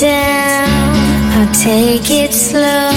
Down, I'll take it slow,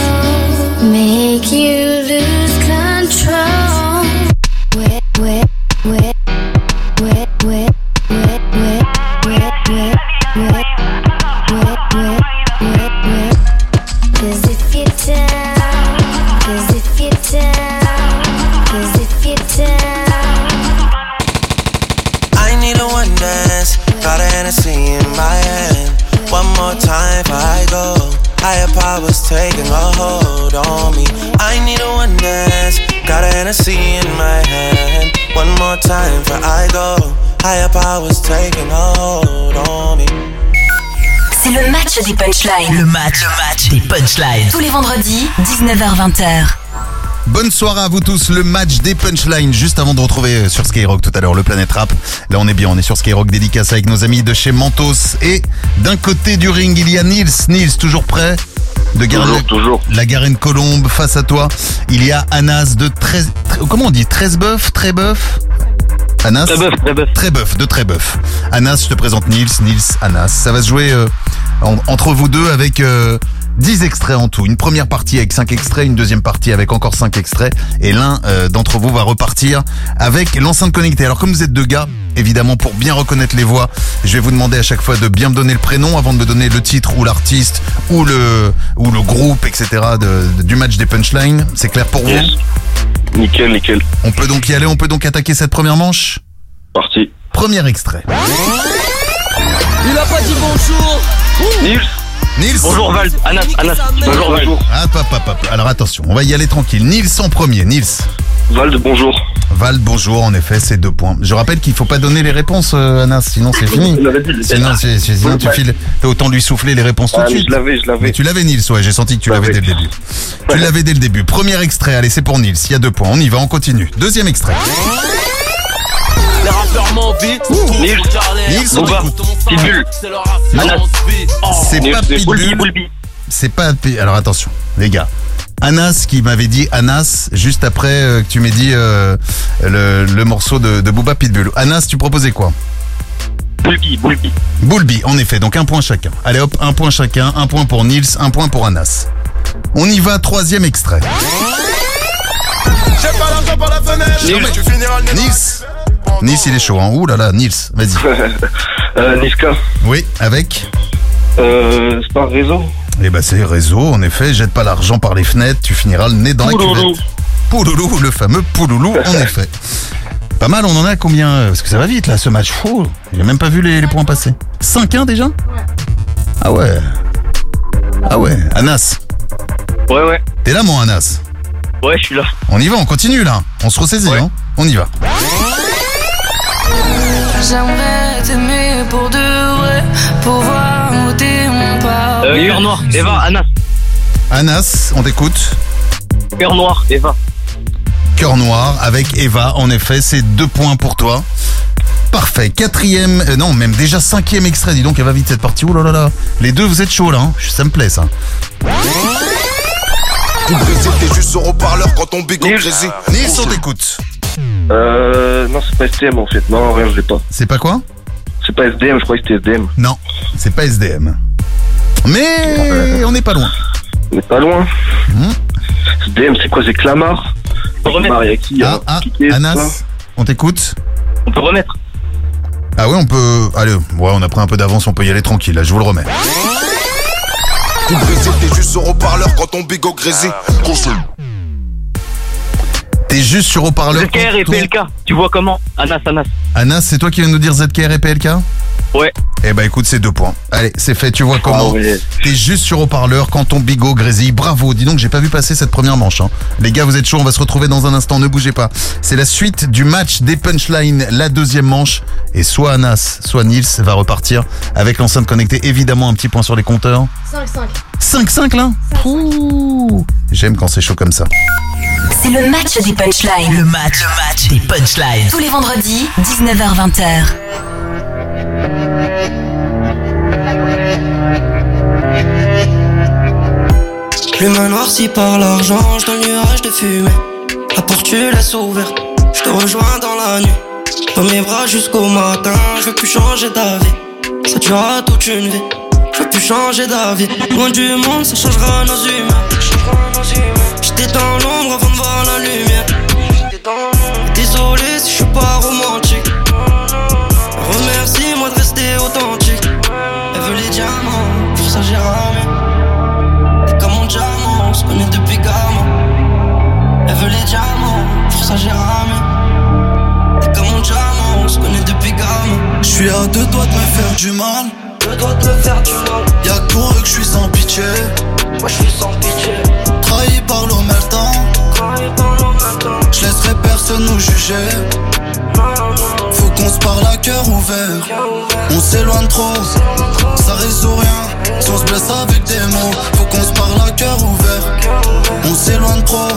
match des punchlines. Le match, le match des punchlines. Tous les vendredis, 19h-20h. Bonne soirée à vous tous, le match des punchlines, juste avant de retrouver euh, sur Skyrock tout à l'heure le Planète Rap. Là on est bien, on est sur Skyrock dédicace avec nos amis de chez Mentos. Et d'un côté du ring, il y a Nils. Nils, toujours prêt de garder la Garenne Colombe face à toi. Il y a Anas de 13... Comment on dit? 13 bœuf 13 bœuf Anas? Trébeuf, Trébeuf. Trébeuf, de Trébeuf. Anas, je te présente Nils, Nils, Anas. Ça va se jouer euh, en- entre vous deux avec euh, 10 extraits en tout. Une première partie avec 5 extraits, une deuxième partie avec encore 5 extraits. Et l'un euh, d'entre vous va repartir avec l'enceinte connectée. Alors comme vous êtes deux gars, évidemment pour bien reconnaître les voix, je vais vous demander à chaque fois de bien me donner le prénom avant de me donner le titre ou l'artiste ou le, ou le groupe, etc. de- du match des punchlines. C'est clair pour vous? Nickel, nickel. On peut donc y aller, on peut donc attaquer cette première manche? Parti. Premier extrait. Il a pas dit bonjour. Nils Nils Bonjour Val, Anas, Anas. Bonjour Val. Ah. Alors attention, on va y aller tranquille. Nils en premier, Nils. Val, bonjour. Val, bonjour, en effet, c'est deux points. Je rappelle qu'il faut pas donner les réponses, euh, Anas, sinon c'est fini. Je l'avais dit. Sinon, c'est- c'est- sinon tu files, t'as autant lui souffler les réponses tout Ah, de mais suite. je l'avais, je l'avais. Mais tu l'avais, Nils, ouais, j'ai senti que tu l'avais dès le début. Tu l'avais dès le début. Premier extrait, allez, c'est pour Nils, il y a deux points. On y va, on continue. Deuxième extrait. Les rappeurs m'envient. Nils, Nils, on Booba. Pitbull, Anas. C'est pas Pitbull. C'est pas. Alors attention, les gars. Anas qui m'avait dit Anas juste après euh, que tu m'aies dit euh, le, le morceau de, de Booba Pitbull. Anas, tu proposais quoi? Bulbi, Bulbi. Bulbi, en effet, donc un point chacun. Allez hop, un point chacun, un point pour Nils, un point pour Anas. On y va, troisième extrait. J'ai pas l'argent par la fenêtre. Tu finiras le Nils Nils, il est chaud, hein. Ouh là là, Nils, vas-y. Euh, Niska. Oui, avec Euh, c'est pas un réseau Eh ben c'est réseau, en effet, jette pas l'argent par les fenêtres, tu finiras le nez dans la cuvette. Pouloulou, le fameux Pouloulou, en effet. Pas mal, on en a combien euh, Parce que ça va vite là, ce match. Fou, j'ai même pas vu les, les points passer. 5-1 déjà? Ah ouais. Ah ouais, Anas. Ouais, ouais. T'es là mon Anas? Ouais, je suis là. On y va, on continue là. On se ressaisit, hein On y va. J'aimerais t'aimer pour de vrai, pouvoir ôter mon pas. Euh, Cœur noir, Eva, Anas. Anas, on t'écoute. Cœur noir, Eva. Cœur noir avec Eva, en effet, c'est deux points pour toi. Parfait. Quatrième, euh, non, même déjà cinquième extrait. Dis donc, elle va vite cette partie. Oh là là là. Les deux, vous êtes chauds là. hein. Ça me plaît ça. Tout le Brésil, t'es juste sur haut-parleur quand grésille. Nils, on t'écoute. Euh, non, c'est pas STM en fait. Non, rien, je l'ai pas. C'est pas quoi? C'est pas SDM, je crois que c'était SDM. Non, c'est pas SDM. Mais on n'est pas loin. On est pas loin. Hmm. SDM, c'est quoi? C'est Clamart? Clamart, il y a qui Ah, hein ah, Piqué, tout ça? Anas, on t'écoute? On peut remettre. Ah ouais, on peut. Allez, ouais, on a pris un peu d'avance, on peut y aller tranquille. Là, je vous le remets. Tout Brésil, t'es juste sur haut-parleur quand ton bigot grésille. Conseil. T'es juste sur haut-parleur. ZKR et PLK, tu vois comment Anas, Anas. Anas, c'est toi qui viens de nous dire ZKR et PLK Ouais. Eh ben écoute, c'est deux points. Allez, c'est fait, tu vois comment. Ah ouais. T'es juste sur haut-parleur quand ton bigot grésille. Bravo, dis donc, j'ai pas vu passer cette première manche. hein. Les gars, vous êtes chauds, on va se retrouver dans un instant, ne bougez pas. C'est la suite du match des punchlines, la deuxième manche. Et soit Anas, soit Nils va repartir avec l'enceinte connectée. Évidemment, un petit point sur les compteurs. 5-5. 5-5 là Ouh. J'aime quand c'est chaud comme ça. C'est le match des punchlines. Le match, le match des punchlines. Tous les vendredis, 19h-20h. L'humain noirci par l'argent, je dans le nuage de fumée. La porte tu laisses ouverte, je te rejoins dans la nuit. Dans mes bras jusqu'au matin, je veux plus changer d'avis. Ça durera toute une vie, veux plus changer d'avis? Loin du monde, ça changera nos humeurs. J'étais dans l'ombre avant de voir la lumière. Désolé si je suis pas romantique. Remercie-moi de rester authentique. Elle veut les diamants, pour ça j'ai ramé. T'es comme mon diamant, on se connaît depuis gamin. Elle veut les diamants, pour ça j'ai ramé. T'es comme mon diamant, on se connaît depuis gamin. Je suis à deux doigts de me faire du mal. Deux doigts de me faire du mal. Y'a que pour eux que je suis sans pitié. Moi je suis sans pitié. Trahi par l'omertan. Trahi par. Je laisserai personne nous juger. Faut qu'on se parle à cœur ouvert. On s'éloigne trop, ça résout rien. Si on se blesse avec des mots, faut qu'on se parle à cœur ouvert. On s'éloigne trop,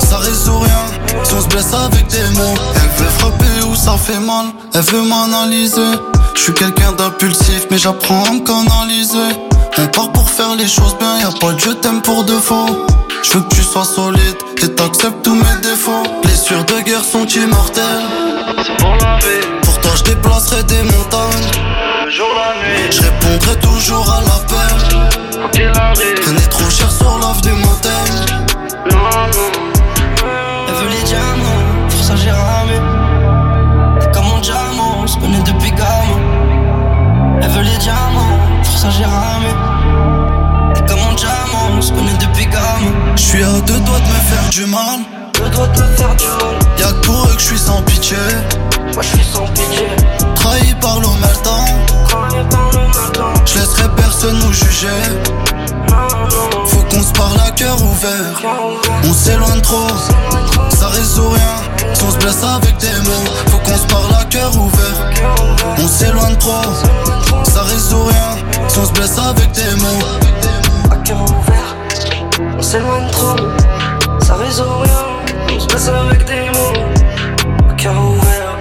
ça résout rien. Si on se blesse avec des mots, elle veut frapper où ça fait mal, elle veut m'analyser. Je suis quelqu'un d'impulsif, mais j'apprends à me canaliser. On part pour faire les choses bien, y a pas de je t'aime pour de faux. Je veux que tu sois solide et t'acceptes tous mes défauts. Blessures de guerre sont immortelles. C'est pour la vie. Pour toi, je déplacerai des montagnes. Je répondrai toujours à l'appel. Prenez trop cher sur l'offre du motel. Elle Elle veut les diamants, pour ça j'ai ramé. Et comme mon diamant, on se connaît depuis gamin. Je suis à deux doigts de me faire du mal. Deux doigts de me faire du mal. Y'a que pour eux que je suis sans pitié. Moi je suis sans pitié. Trahi par l'omertan. Trahi par l'omertan. Je laisserai personne nous juger. Se parle à cœur ouvert. On s'éloigne trop, ça résout rien. Si on se blesse avec des mots, faut qu'on se parle à cœur ouvert. On s'éloigne trop, ça résout rien. Si on se blesse avec des mots. À cœur ouvert, on s'éloigne trop. Ça résout rien, on se passe avec des mots. À cœur ouvert,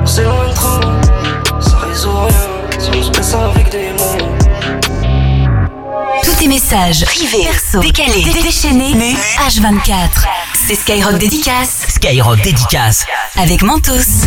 on s'éloigne trop. Ça résout rien, si on se passe avec des mots. Tes messages privés, perso, décalés, dé- déchaînés, H24. C'est Skyrock Dédicace Skyrock Dédicace. avec Mentos.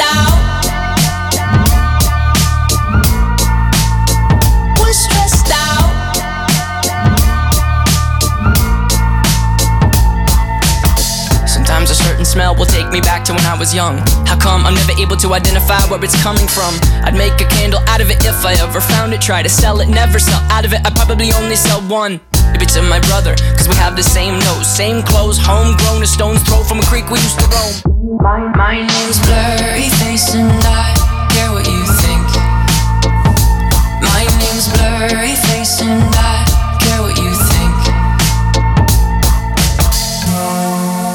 Smell will take me back to when I was young. How come I'm never able to identify where it's coming from? I'd make a candle out of it if I ever found it. Try to sell it, never sell out of it. I'd probably only sell one. Maybe to my brother, cause we have the same nose, same clothes, homegrown, a stone's throw from a creek we used to roam. My, my name's Blurry Face and I care what you think. My name's Blurry Face and I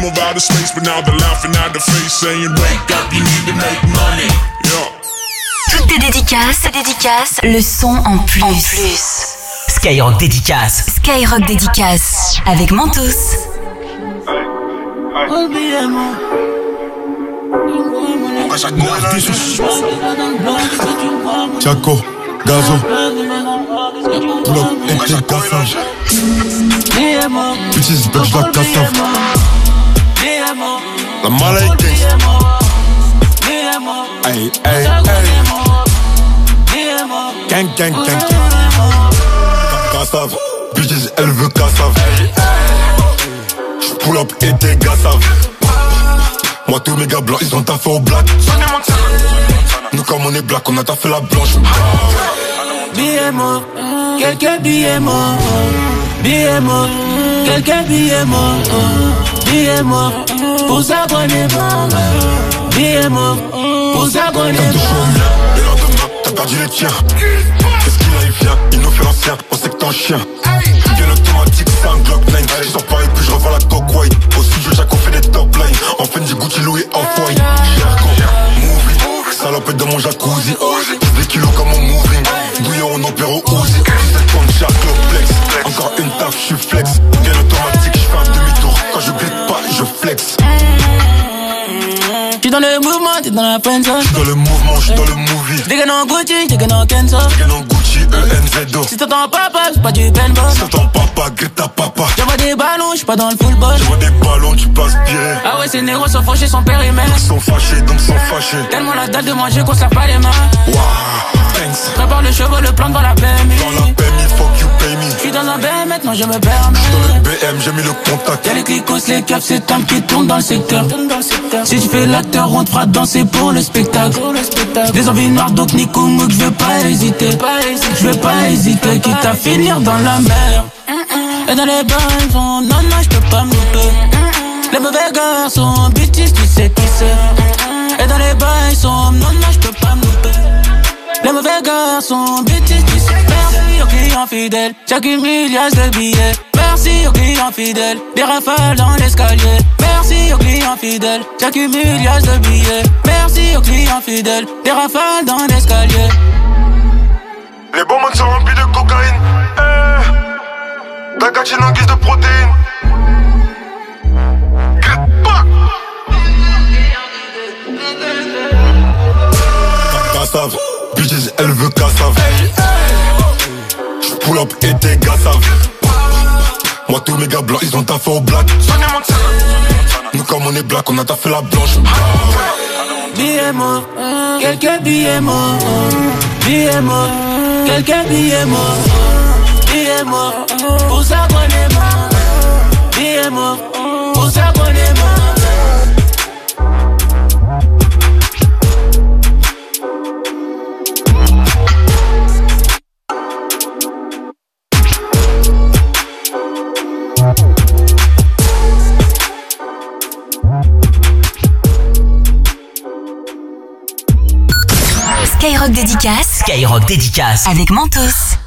Used to dream of outer space, but now they're laughing at the face, saying, Wake up, you need to make money. Yeah. Toutes tes dédicaces, tes dédicaces, le son en plus. Skyrock Dédicace. Skyrock Dédicace avec Mentos. Chaco, Gazo, pull up et t'es cassage. Bitches, bitch, la cassave. La mala est gangsta. Ay, ay, ay. Gang, gang, gang, gang. Cassave, bitches, elle veut cassave. Pull up et t'es cassave. Moi, tous mes gars blancs, ils ont taffé au black. Nous, comme on est black, on a taffé la blanche. Billets morts, quelques billets morts. Billets morts, quelques billets morts. Morts, pour s'abonner. Billets morts, pour s'abonner. t'as perdu les tiens. Qu'est-ce qu'il a, il vient, il nous fait l'ancien, on sait que t'es un chien. Bien automatique, c'est un Glock 9. Je sors et puis je revends la coke white. Au studio, Jack, on fait des top lines. En fin du Gucci, Louis, off-white. Movie, salopette dans mon jacuzzi. 10 kilos comme mon moving. Bouillon, on opère au Uzi. 17 points de Jack, flex. Encore une taf, je suis flex. Bien automatique, je fais un demi-tour. Quand je glisse je flex. J'suis dans le mouvement, t'es dans la peine, ça. J'suis dans le mouvement, j'suis dans le movie. Des gars dans Gucci, gars dans Kenzo. Gars dans Gucci, ENZO. Si t'entends papa, c'est pas du paintball. Si t'entends papa, Greta papa. J'envoie des ballons, j'suis pas dans le football. J'envoie des ballons, tu passes bien. Ah ouais, ces négros sont fauchés, sont périmètres. Ils sont fâchés, donc sont fâchés. Tellement la dalle de manger qu'on pas les mains. Waouh, thanks. Prépare le chevaux, le plan devant la PMI. Dans la PMI, you, pay me. J'suis dans un BM, maintenant je me permets. Dans le BM, j'ai mis le contact. Y'a les clicos, les caps, c'est Tam qui tourne dans le secteur. Si tu fais l'acteur, on te fera danser pour le spectacle. Des envies noires, donc Nico Mouk, je vais pas hésiter. Je vais pas hésiter, quitte à finir dans la mer. Et dans les bains, non, non, je peux pas me louper. Les mauvais garçons, bitches, tu sais qui c'est. Et dans les bains, sont, non, non, je peux pas me louper. Les mauvais bitches, tu sais. Merci aux clients fidèles, j'accumule milliards de billets. Merci aux clients fidèles, des rafales dans l'escalier. Merci aux clients fidèles, j'accumule milliards de billets. Merci aux clients fidèles, des rafales dans l'escalier. Les bonbons sont remplis de cocaïne. Mes gars blancs, ils ont taffé au black. Nous, comme on est black, on a taffé la blanche. Billets morts, quelques billets morts. Billets morts, quelques billets morts. Billets morts, pour. Billets morts, pour ça Skyrock dédicace Skyrock dédicace. avec Mentos.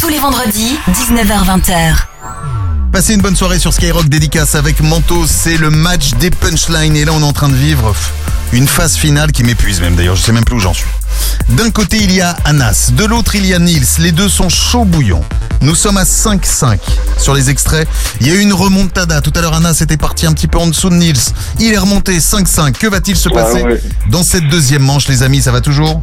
Tous les vendredis, 19h20h. Passez une bonne soirée sur Skyrock dédicace avec Manto, c'est le match des punchlines et là on est en train de vivre une phase finale qui m'épuise même d'ailleurs, je sais même plus où j'en suis. D'un côté il y a Anas, de l'autre il y a Nils, les deux sont chauds bouillants. Nous sommes à 5-5 sur les extraits. Il y a eu une remontada. Tout à l'heure, Anas était parti un petit peu en dessous de Nils. Il est remonté 5-5. Que va-t-il se passer ouais. dans cette deuxième manche, les amis? Ça va toujours?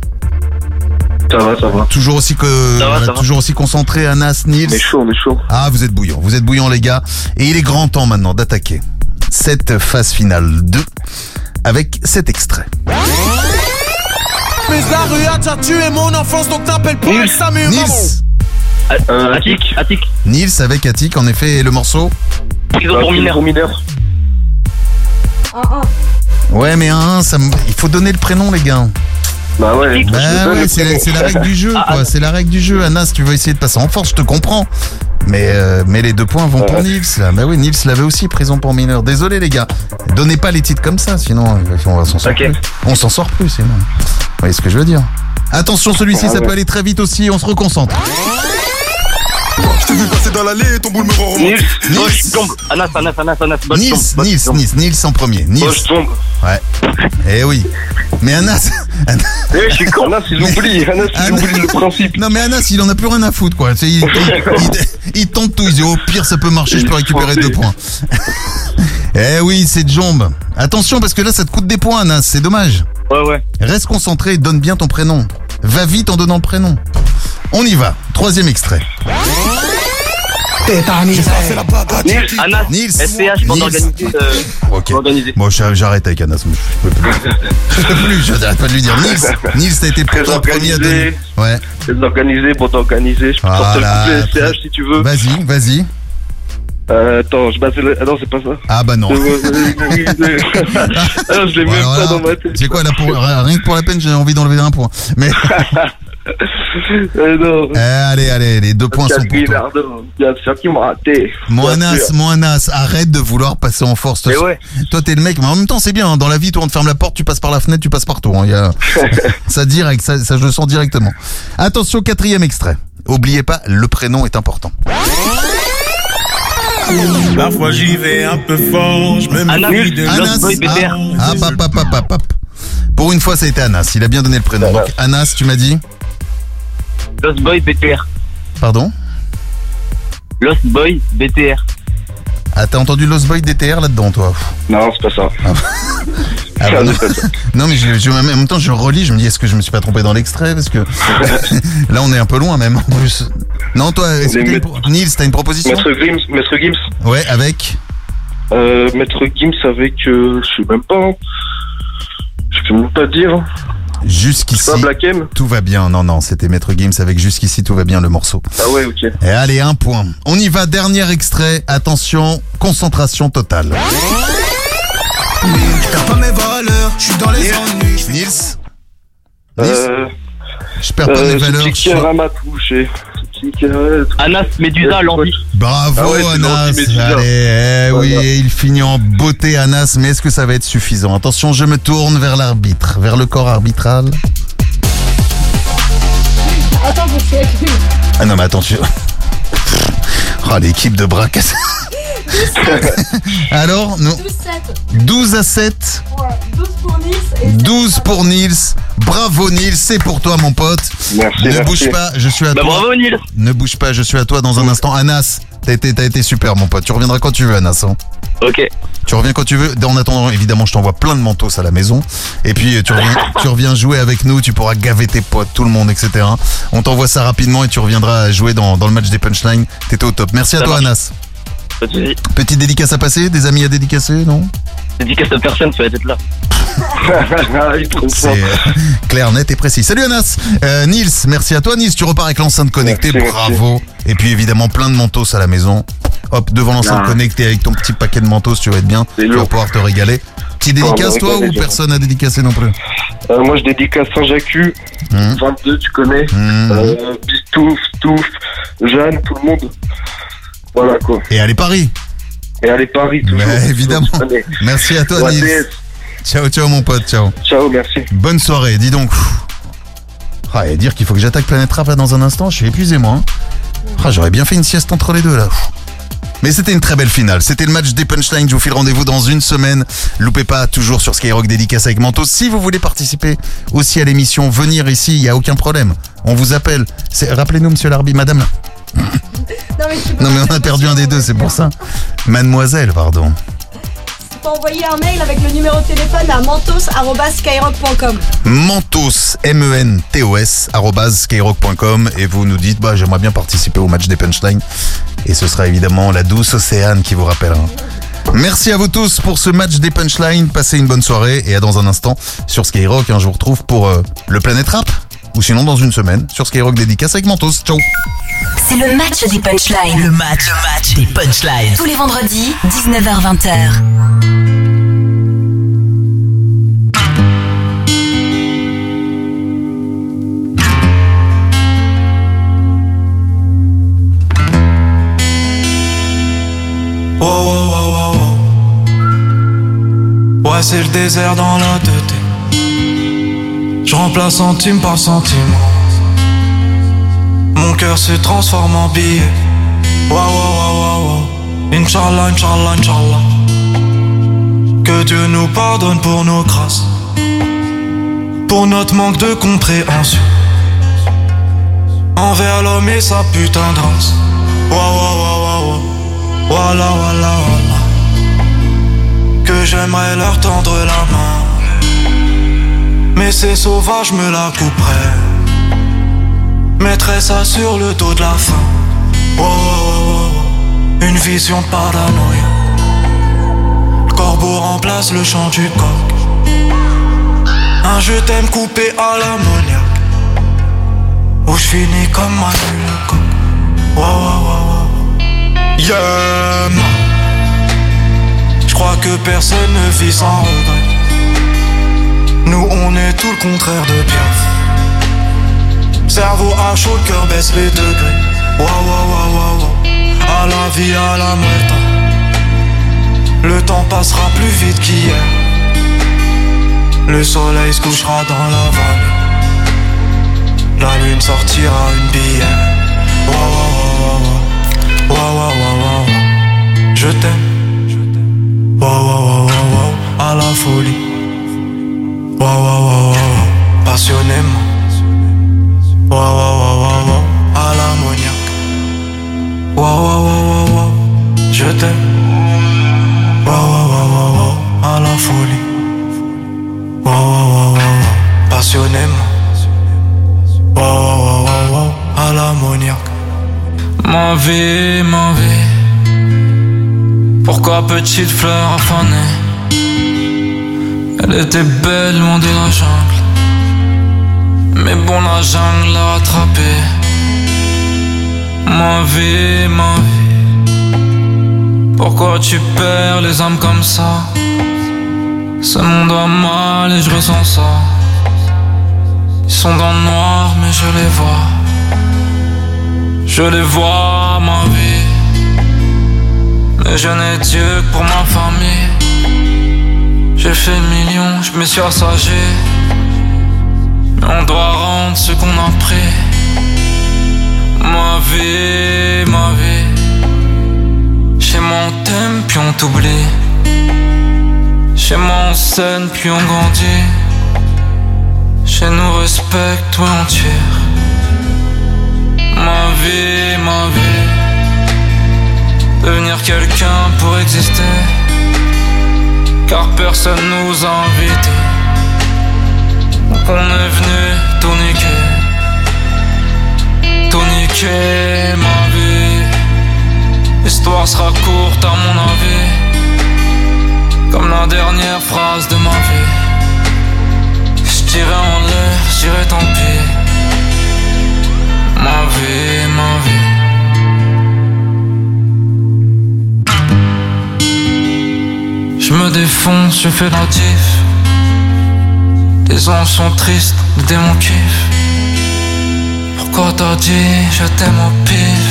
Ça va, ça va. Toujours aussi que Ça va, ça va. toujours aussi concentré, Anas, Nils. Est chaud, est chaud. Ah, vous êtes bouillant, vous êtes bouillant les gars. Et il est grand temps maintenant d'attaquer cette phase finale 2 avec cet extrait. Mais la rue a déjà tué mon enfance, donc t'appelles pas Samu Nils Euh, Attic, Attic. Nils avec Attic en effet et le morceau Prison pour mineurs. mineurs. Ouais mais un, ça me- il faut donner le prénom les gars. Bah ouais. Bah ouais, c'est la, règle du jeu Ah, quoi, c'est la règle du jeu. Anas, tu veux essayer de passer en force, je te comprends. Mais, euh, mais les deux points vont pour Nils. là. Bah oui, Nils l'avait aussi, prison pour mineurs. Désolé les gars. Donnez pas les titres comme ça, sinon euh, on va s'en sortir. On s'en sort plus sinon. Vous voyez ce que je veux dire Attention, celui-ci, Ah ça ouais. peut aller très vite aussi, on se reconcentre. Je t'ai vu passer dans l'allée et ton boule me rend Nils, romantique. Bosch, tombe. Anas, Anas, Anas, Anas, Nils, Nils. Nils, Nils en premier. Nils. Tombe. Ouais. Eh oui. Mais Anas. Eh, je suis con. Anas, il oublie. Anas, il oublie le principe. Non mais Anas, il en a plus rien à foutre quoi. Il, il, tente tout. Il dit au pire ça peut marcher, je peux récupérer deux points. eh oui, c'est Jombe. Attention parce que là ça te coûte des points Anas, c'est dommage. Ouais, ouais. Reste concentré et donne bien ton prénom. Va vite en donnant le prénom. On y va. Troisième extrait. Nils, Anas, Nils. SCH pour Nils. organiser. euh, Ok. pour organiser. Bon, j'a- j'arrête avec Anas. Je peux plus. Je peux plus. Je n'arrête pas de lui dire. Nils, Nils, t'as été Très pourtant le premier à donner. organisé. Ouais. Très organisé, pour t'organiser. Je peux sortir Voilà. le si tu veux. Vas-y, vas-y. Euh, attends, je le... Ah non, c'est pas ça. Ah bah non. ah non, je l'ai Bon, même pas là, dans ma tête. C'est quoi là pour rien que pour la peine, j'ai envie d'enlever un point. Mais Euh, non. Eh, allez, allez, les deux points sont pour toi. Bien sûr qu'il m'a raté. Mon Anas, arrête de vouloir passer en force. Toi, Mais ouais. toi, t'es le mec, mais en même temps, c'est bien. hein. Dans la vie, toi, on te ferme la porte, tu passes par la fenêtre, tu passes partout. hein. Il y a... ça direct, ça, ça, je le sens directement. Attention, quatrième extrait. Oubliez pas, le prénom est important. Parfois j'y vais un peu fort, je me méfie de Anas, Boy BTR. ah, ah, pap, pap, pap, pap, pap. Pour une fois, ça a été Anas. Il a bien donné le prénom. Donc, Anas, tu m'as dit Lost Boy BTR. Pardon Lost Boy BTR. Ah, t'as entendu Lost Boy DTR là-dedans, toi Non, c'est pas ça. Ah bah non. non mais je, je- en même temps je relis, je me dis est-ce que je me suis pas trompé dans l'extrait parce que là on est un peu loin même en plus. Non toi, est-ce que t'as une pro- Nils, t'as une proposition Maître Gims, Maître Gims. Ouais, avec Euh, Maître Gims avec, euh, je sais même pas. hein. Je peux même pas dire. Jusqu'ici. Pas Black M Tout va bien. Non non, c'était Maître Games avec Jusqu'ici tout va bien le morceau. Ah ouais, ok. Et allez, un point. On y va, dernier extrait. Attention, concentration totale. Je perds pas mes valeurs, je suis dans les ennuis. Nils Euh, Je perds pas euh, mes ce valeurs. je- cœur m'a touché. Cœur- Anas, Médusa, Landy. Bravo Ah ouais, Anas. Allez, eh oui, Voilà. il finit en beauté Anas, mais est-ce que ça va être suffisant? Attention, je me tourne vers l'arbitre, vers le corps arbitral. Attends. Ah non mais attention. Oh l'équipe de bras cassés. Alors, non. 12-7. 12 à 7. Ouais, 12 pour et 12 pour Nils. Bravo Nils, c'est pour toi mon pote. Merci, Ne merci. bouge pas, je suis à Bah, toi. bravo, Nils. Ne bouge pas, je suis à toi dans un instant. Anas, t'as été, super mon pote. Tu reviendras quand tu veux Anas. hein. Ok. Tu reviens quand tu veux. En attendant, évidemment, je t'envoie plein de mantos à la maison. Et puis, tu reviens, tu reviens jouer avec nous. Tu pourras gaver tes potes, tout le monde, etc. On t'envoie ça rapidement et tu reviendras jouer dans, dans le match des punchlines. T'étais au top. Merci à Ça toi, marche. Anas. Pas de soucis. Petite dédicace à passer Des amis à dédicacer, non Dédicace à personne, ça va être là. C'est euh, clair, net et précis. Salut Anas euh, Nils, merci à toi Nils. Tu repars avec l'enceinte connectée. Merci, Bravo. Et puis, évidemment, plein de mantos à la maison. Hop, devant l'enceinte Ah. connectée avec ton petit paquet de mantos, tu vas être bien. Tu vas pouvoir te régaler. Petit dédicace, toi, ou personne à dédicacer non plus Euh, moi, je dédicace Saint-Jacques, Mmh. 22, tu connais. Euh, Bistouf, Stouf, Jeanne, tout le monde. Voilà quoi. Et allez Paris Et allez Paris, toujours. Ouais, évidemment. Allez. Merci à toi, Nils. PS. Ciao, ciao, mon pote, ciao. Ciao, merci. Bonne soirée, dis donc. Ah, et dire qu'il faut que j'attaque Planète Rap là dans un instant, je suis épuisé, moi. hein. Ah, j'aurais bien fait une sieste entre les deux, là. Mais c'était une très belle finale. C'était le match des punchlines. Je vous file rendez-vous dans une semaine. Loupez pas, toujours sur Skyrock dédicace avec Mantos. Si vous voulez participer aussi à l'émission, venir ici, il y a aucun problème. On vous appelle. Rappelez-nous, monsieur l'arbitre, madame. Non, mais Non, on a perdu un des deux, c'est pour ça. Mademoiselle, pardon. tu peux envoyer un mail avec le numéro de téléphone à mentos.skyrock.com. Mentos, M-E-N-T-O-S, arobase skyrock.com et vous nous dites, bah, j'aimerais bien participer au match des punchlines. Et ce sera évidemment la douce Océane qui vous rappellera. Merci à vous tous pour ce match des punchlines. Passez une bonne soirée et à dans un instant sur Skyrock. hein, je vous retrouve pour euh, le Planète Rap ou sinon dans une semaine sur Skyrock dédicace avec Mentos. Ciao. C'est le match des punchlines. Le match, le match des punchlines. Tous les vendredis, 19h-20h. Oh, oh, oh, oh, oh. Ouais, c'est le désert dans la tête. Je remplace centime par centime. Mon cœur se transforme en billet. Wow, wow, wow, wow. Inch'Allah, Inch'Allah, Inch'Allah. Que Dieu nous pardonne pour nos grâces. Pour notre manque de compréhension. Envers l'homme et sa putain de wow, wow, wow. Voilà, voilà, voilà. Que j'aimerais leur tendre la main. Mais ces sauvages me la couperaient. Mettrais ça sur le dos de la faim. Wow, wow, wow. Une vision paranoïa. Le corbeau remplace le chant du coq. Un je t'aime coupé à l'ammoniaque. Où je finis comme Manu le coq. Wow, wow, wow. Yeah. Je crois que personne ne vit sans regret. Nous, on est tout le contraire de Piaf. Cerveau à chaud, le cœur baisse les degrés. Wow, wow, wow, wow. À la vie, à la muerte. Le temps passera plus vite qu'hier. Le soleil se couchera dans la vallée. La lune sortira une bière. Wow, wow. Wow, wow, wow, wow, wow. Je t'aime. Wow, wow, wow, wow. À la folie. Wow, wow, wow, wow. Passionnément. Wow, wow, wow, wow, wow. À l'ammoniaque. Wow, wow, wow, wow, wow. Je t'aime. Wow, wow, wow, wow, wow. À la folie. Wow, wow, wow, wow, wow. Passionnément. Wow, wow, wow, wow, wow. À l'ammoniaque. Ma vie, ma vie. Pourquoi petite fleur affanée Elle était belle loin de la jungle. Mais bon, la jungle l'a rattrapée. Ma vie, ma vie. Pourquoi tu perds les âmes comme ça? Ce monde va mal et je ressens ça. Ils sont dans le noir, mais je les vois. Je les vois, ma vie. Mais je n'ai Dieu que pour ma famille. J'ai fait million, je me suis assagé. Mais on doit rendre ce qu'on a pris. Ma vie, ma vie. Chez moi on t'aime puis on t'oublie Chez moi on scène puis on grandit Chez nous respecte, ouais on tire Ma vie, ma vie Devenir quelqu'un pour exister Car personne nous a invités Donc on est venu tout niquer. Ma vie. L'histoire sera courte à mon avis. Comme la dernière phrase de ma vie. J'irai en l'air, j'irai tant pis. Ma vie, ma vie Je me défonce, je fais la diff. Les anges sont tristes, les démons kiffent. Pourquoi t'as dit je t'aime au pif?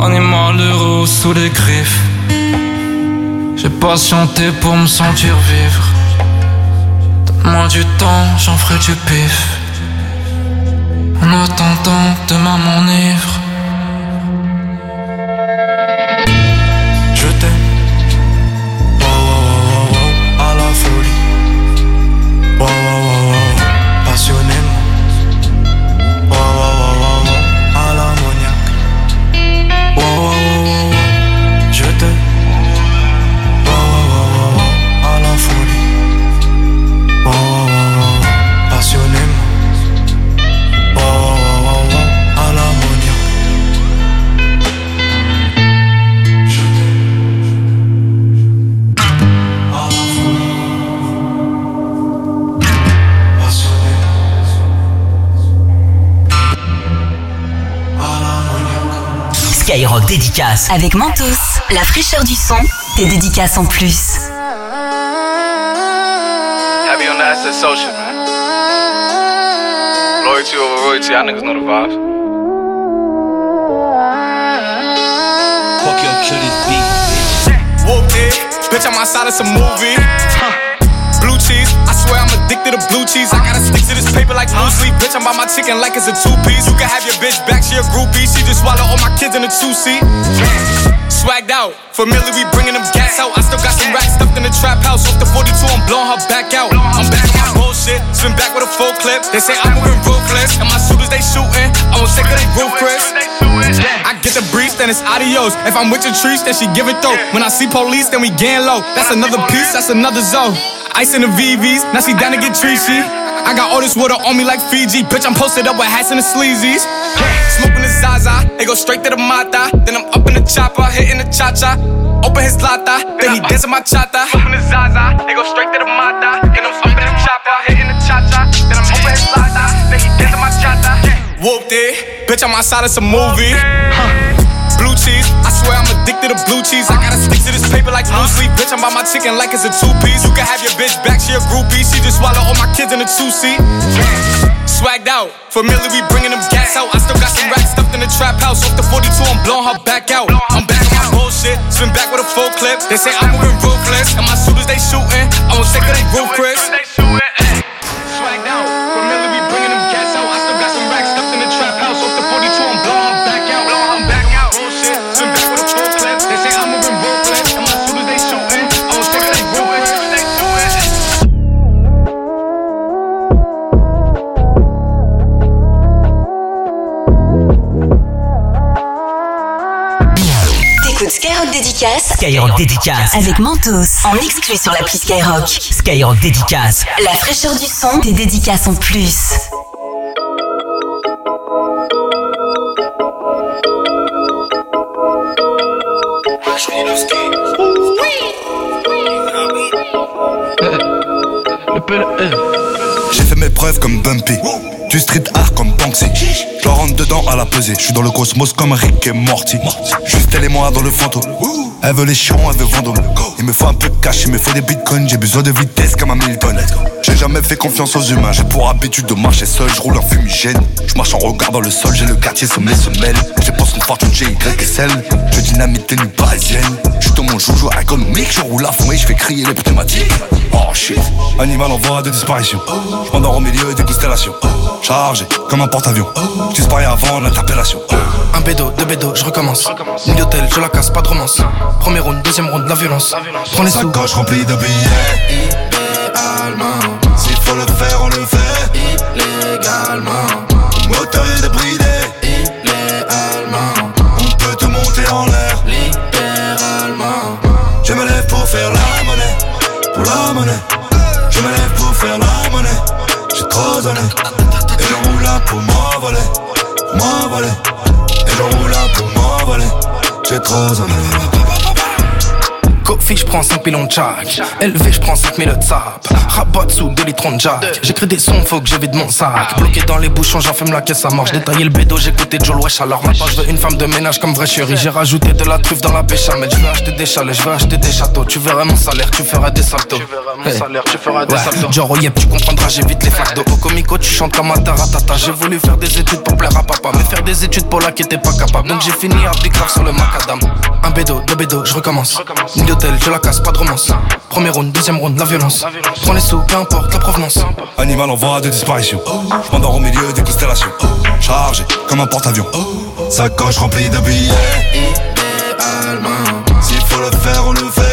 Animal heureux sous les griffes. J'ai patienté pour me sentir vivre. Donne-moi du temps, j'en ferai du pif. En attendant demain m'enivre dédicace avec Mentos, la fraîcheur du son, tes dédicaces en plus. Heavy on the asset social, man? Loyalty over royalty, y'all niggas know the vibes. Fuck your killers beat. Whooped it. Bitch, I'm outside of some movie. Addicted to blue cheese. I gotta stick to this paper like blue sleep. Bitch, I'm by my chicken like it's a two piece. You can have your bitch back, she a groupie. She just swallow all my kids in a two seat. Swagged out, familiar, we bringing them gas out. I still got some racks stuffed in the trap house. Off the 42, I'm blowing her back out. I'm back on my bullshit, spin back with a full clip. They say I'm moving ruthless, and my shooters they shooting. I won't take her, they roof Chris. I get the breeze, then it's adios. If I'm with your trees, then she give it though. When I see police, then we gang low. That's another piece, that's another zone. Ice in the VVs, now she down to get treachy. I got all this water on me like Fiji. Bitch, I'm posted up with hats and the sleazies. Smoking the Zaza, they go straight to the Mata. Then I'm up in the chopper, hitting the cha cha. Open his lata, then he dancing my chata. Smoking the Zaza, they go straight to the Mata. Then I'm up in the chopper, hitting the cha cha. Then I'm open his lata, then he dancing my chata. Whooped it, bitch, I'm outside of some movie. Huh. Swear I'm addicted to blue cheese. I gotta stick to this paper like blue sleep. Bitch, I'm by my chicken like it's a two piece. You can have your bitch back, she a groupie. She just swallow all my kids in a two seat. Swagged out, familiar, we bringing them gas out. I still got some racks stuffed in the trap house. Off the 42, I'm blowing her back out. I'm back on my bullshit, spin back with a full clip. They say I'm moving ruthless, and my shooters they shooting. I won't take her, they roof Chris. Dédicace Skyrock dédicace. avec Mentos en exclu sur l'appli Skyrock. Skyrock dédicace. La fraîcheur du son, tes dédicaces en plus. J'ai fait mes preuves comme Bumpy. Du street art comme Banksy. Je rentre dedans à la pesée. Je suis dans le cosmos comme Rick et Morty. Juste elle et moi dans le fantôme. Elle veut les chiens, elle veut vendre. Il me faut un peu de cash, il me faut des bitcoins. J'ai besoin de vitesse comme un Milton. J'ai jamais fait confiance aux humains. J'ai pour habitude de marcher seul, je roule un fumigène. Je marche en regardant le sol, j'ai le quartier sommet semelle. Je pense une fortune GY et celle. Je dynamite les nuits parisiennes. Je suis dans mon joujou ergonomique, je roule à fond et je fais crier les pneumatiques. Oh shit, animal en voie de disparition. Je au milieu des constellations. Chargé comme un porte-avions. Je disparais avant l'interpellation. Un bédo, deux bédos, je recommence. Nuit d'hôtel, je la casse, pas de romance. Premier round, deuxième round, la violence. Prends les sous. Sacoche remplie de billets. Illégalement. S'il faut le faire, on le fait. Illégalement. Moteur est débridé. Illégalement. On peut te monter en l'air. Littéralement. Je me lève pour faire la monnaie. Pour la monnaie. Je me lève pour faire la monnaie. J'ai trop donné. Pour m'envoler. M'envoler. Et je roule là pour m'envoler. J'ai trop donné. Kofi, je prends 5 pilons de chaque. Élevé, je prends 5000 de sap. Rabat sous 2 litrons de jack. J'écris des sons, faut que je vide mon sac. Bloqué dans les bouchons, j'enfume la caisse, ça marche. Détailler le bédo, j'écoutais Joel Wesh. Alors maintenant, je veux une femme de ménage comme vraie chérie. J'ai rajouté de la truffe dans la béchamel. Je veux acheter des chalets, je veux acheter des châteaux. Tu verrais mon salaire, tu feras des saltos. Mon salaire, tu feras des Ouais, saltos. Genre, oh yep, tu comprendras, j'évite les flaques d'eau. Au comico, tu chantes comme un taratata. J'ai voulu faire des études pour plaire à papa. Mais faire des études pour là qui était pas capable. Donc j'ai fini à Big sur le macadam. Un bédo, deux bédos, je recommence. Je la casse, pas de romance. Premier round, deuxième round, la violence. Prends les sous, peu importe la provenance. Animal en voie de disparition. Je m'endors au milieu des constellations. Chargé comme un porte-avions. Sacoche remplie de billets. S'il faut le faire, on le fait.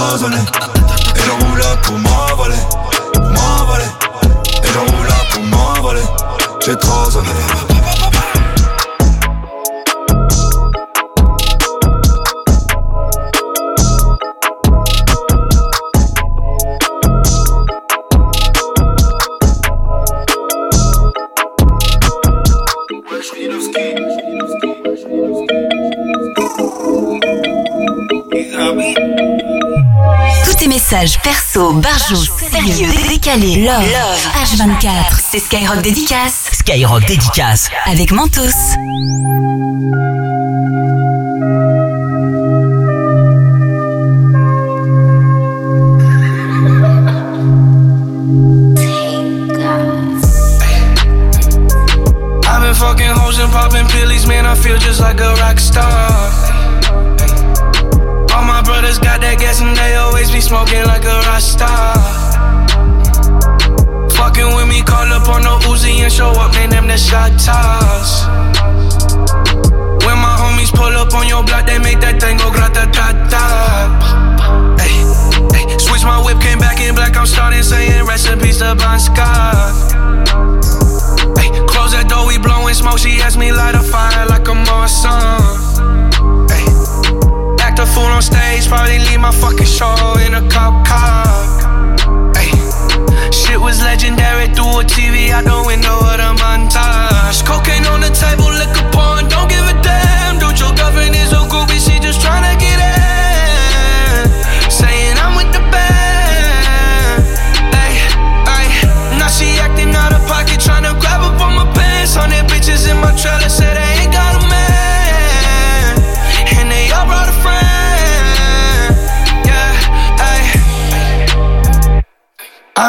Donné. Et je roule là pour m'envoler. Pour m'envoler. Et je roule là pour m'envoler. J'ai trop. Messages perso, barjots, sérieux, décalés, love, H24, c'est Skyrock Dédicace. Skyrock Dédicace. Avec Mentos. I've been fucking hoes and popping pillies, man. I feel just like a rock star. Brothers got that gas and they always be smoking like a rock star. Fucking with me, call up on the Uzi and show up, man. Them the shot toss. When my homies pull up on your block, they make that thing go grata ta ta. Switch my whip, came back in black. I'm starting saying recipes to Bon Scott. Close that door, we blowing smoke. She asked me light a fire like a Marsan. Ay, a fool on stage, probably leave my fucking show in a cop car. Shit was legendary through a TV out the window of the montage. Cocaine on the table, liquor porn, don't give a damn. Dude, your girlfriend is a groupie, she just tryna get in. Saying I'm with the band. Now she acting out of pocket, tryna grab up on my pants. On their bitches in my trailer,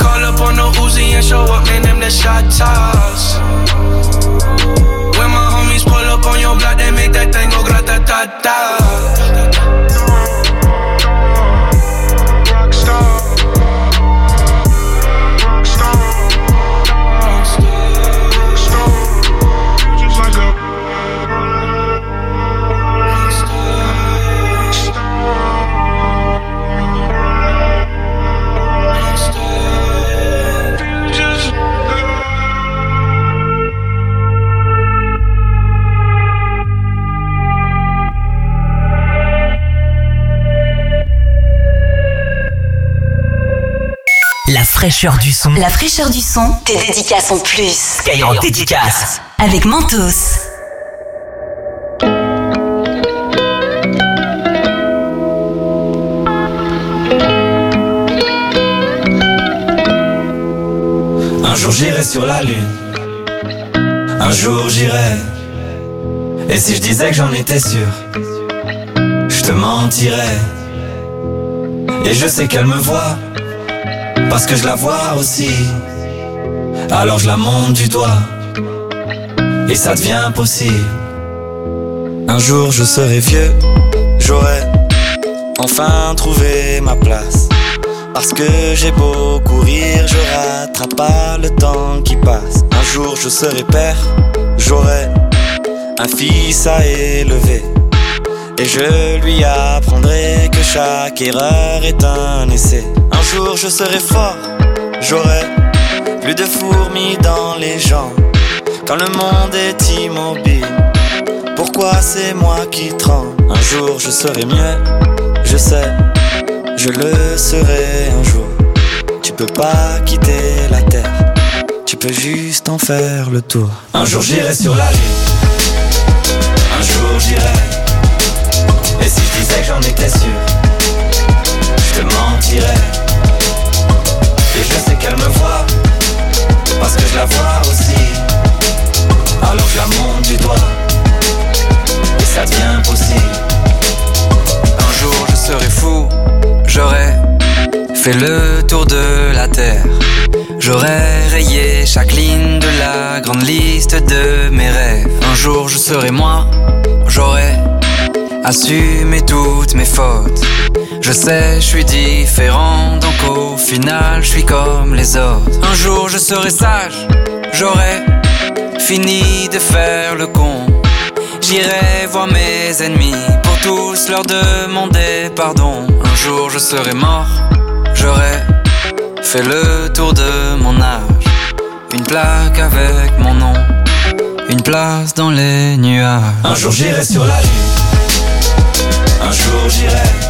Call up on the Uzi and show up, man. Them the shot toss. When my homies pull up on your block, they make that thing go grata ta ta. Fraîcheur du son. La fraîcheur du son. Tes dédicaces en plus. Skyrock dédicace. Avec Mentos. Un jour j'irai sur la lune. Un jour j'irai. Et si je disais que j'en étais sûr, je te mentirais. Et je sais qu'elle me voit, parce que je la vois aussi. Alors je la monte du doigt, et ça devient possible. Un jour je serai vieux, j'aurai enfin trouvé ma place. Parce que j'ai beau courir, je rattrape pas le temps qui passe. Un jour je serai père, j'aurai un fils à élever. Et je lui apprendrai que chaque erreur est un essai. Un jour je serai fort, j'aurai plus de fourmis dans les jambes. Quand le monde est immobile, pourquoi c'est moi qui tremble? Un jour je serai mieux, je sais, je le serai un jour. Tu peux pas quitter la terre, tu peux juste en faire le tour. Un jour j'irai sur la lune, un jour j'irai. Et si je disais que j'en étais sûr, je te mentirais. Qu'elle me voit, parce que je la vois aussi. Alors je la monte du doigt, et ça devient possible. Un jour je serai fou, j'aurai fait le tour de la terre. J'aurai rayé chaque ligne de la grande liste de mes rêves. Un jour je serai moi, j'aurai assumé toutes mes fautes. Je sais, je suis différent, donc au final, je suis comme les autres. Un jour je serai sage, j'aurai fini de faire le con. J'irai voir mes ennemis pour tous leur demander pardon. Un jour je serai mort, j'aurai fait le tour de mon âge. Une plaque avec mon nom, une place dans les nuages. Un jour j'irai sur la lune, un jour j'irai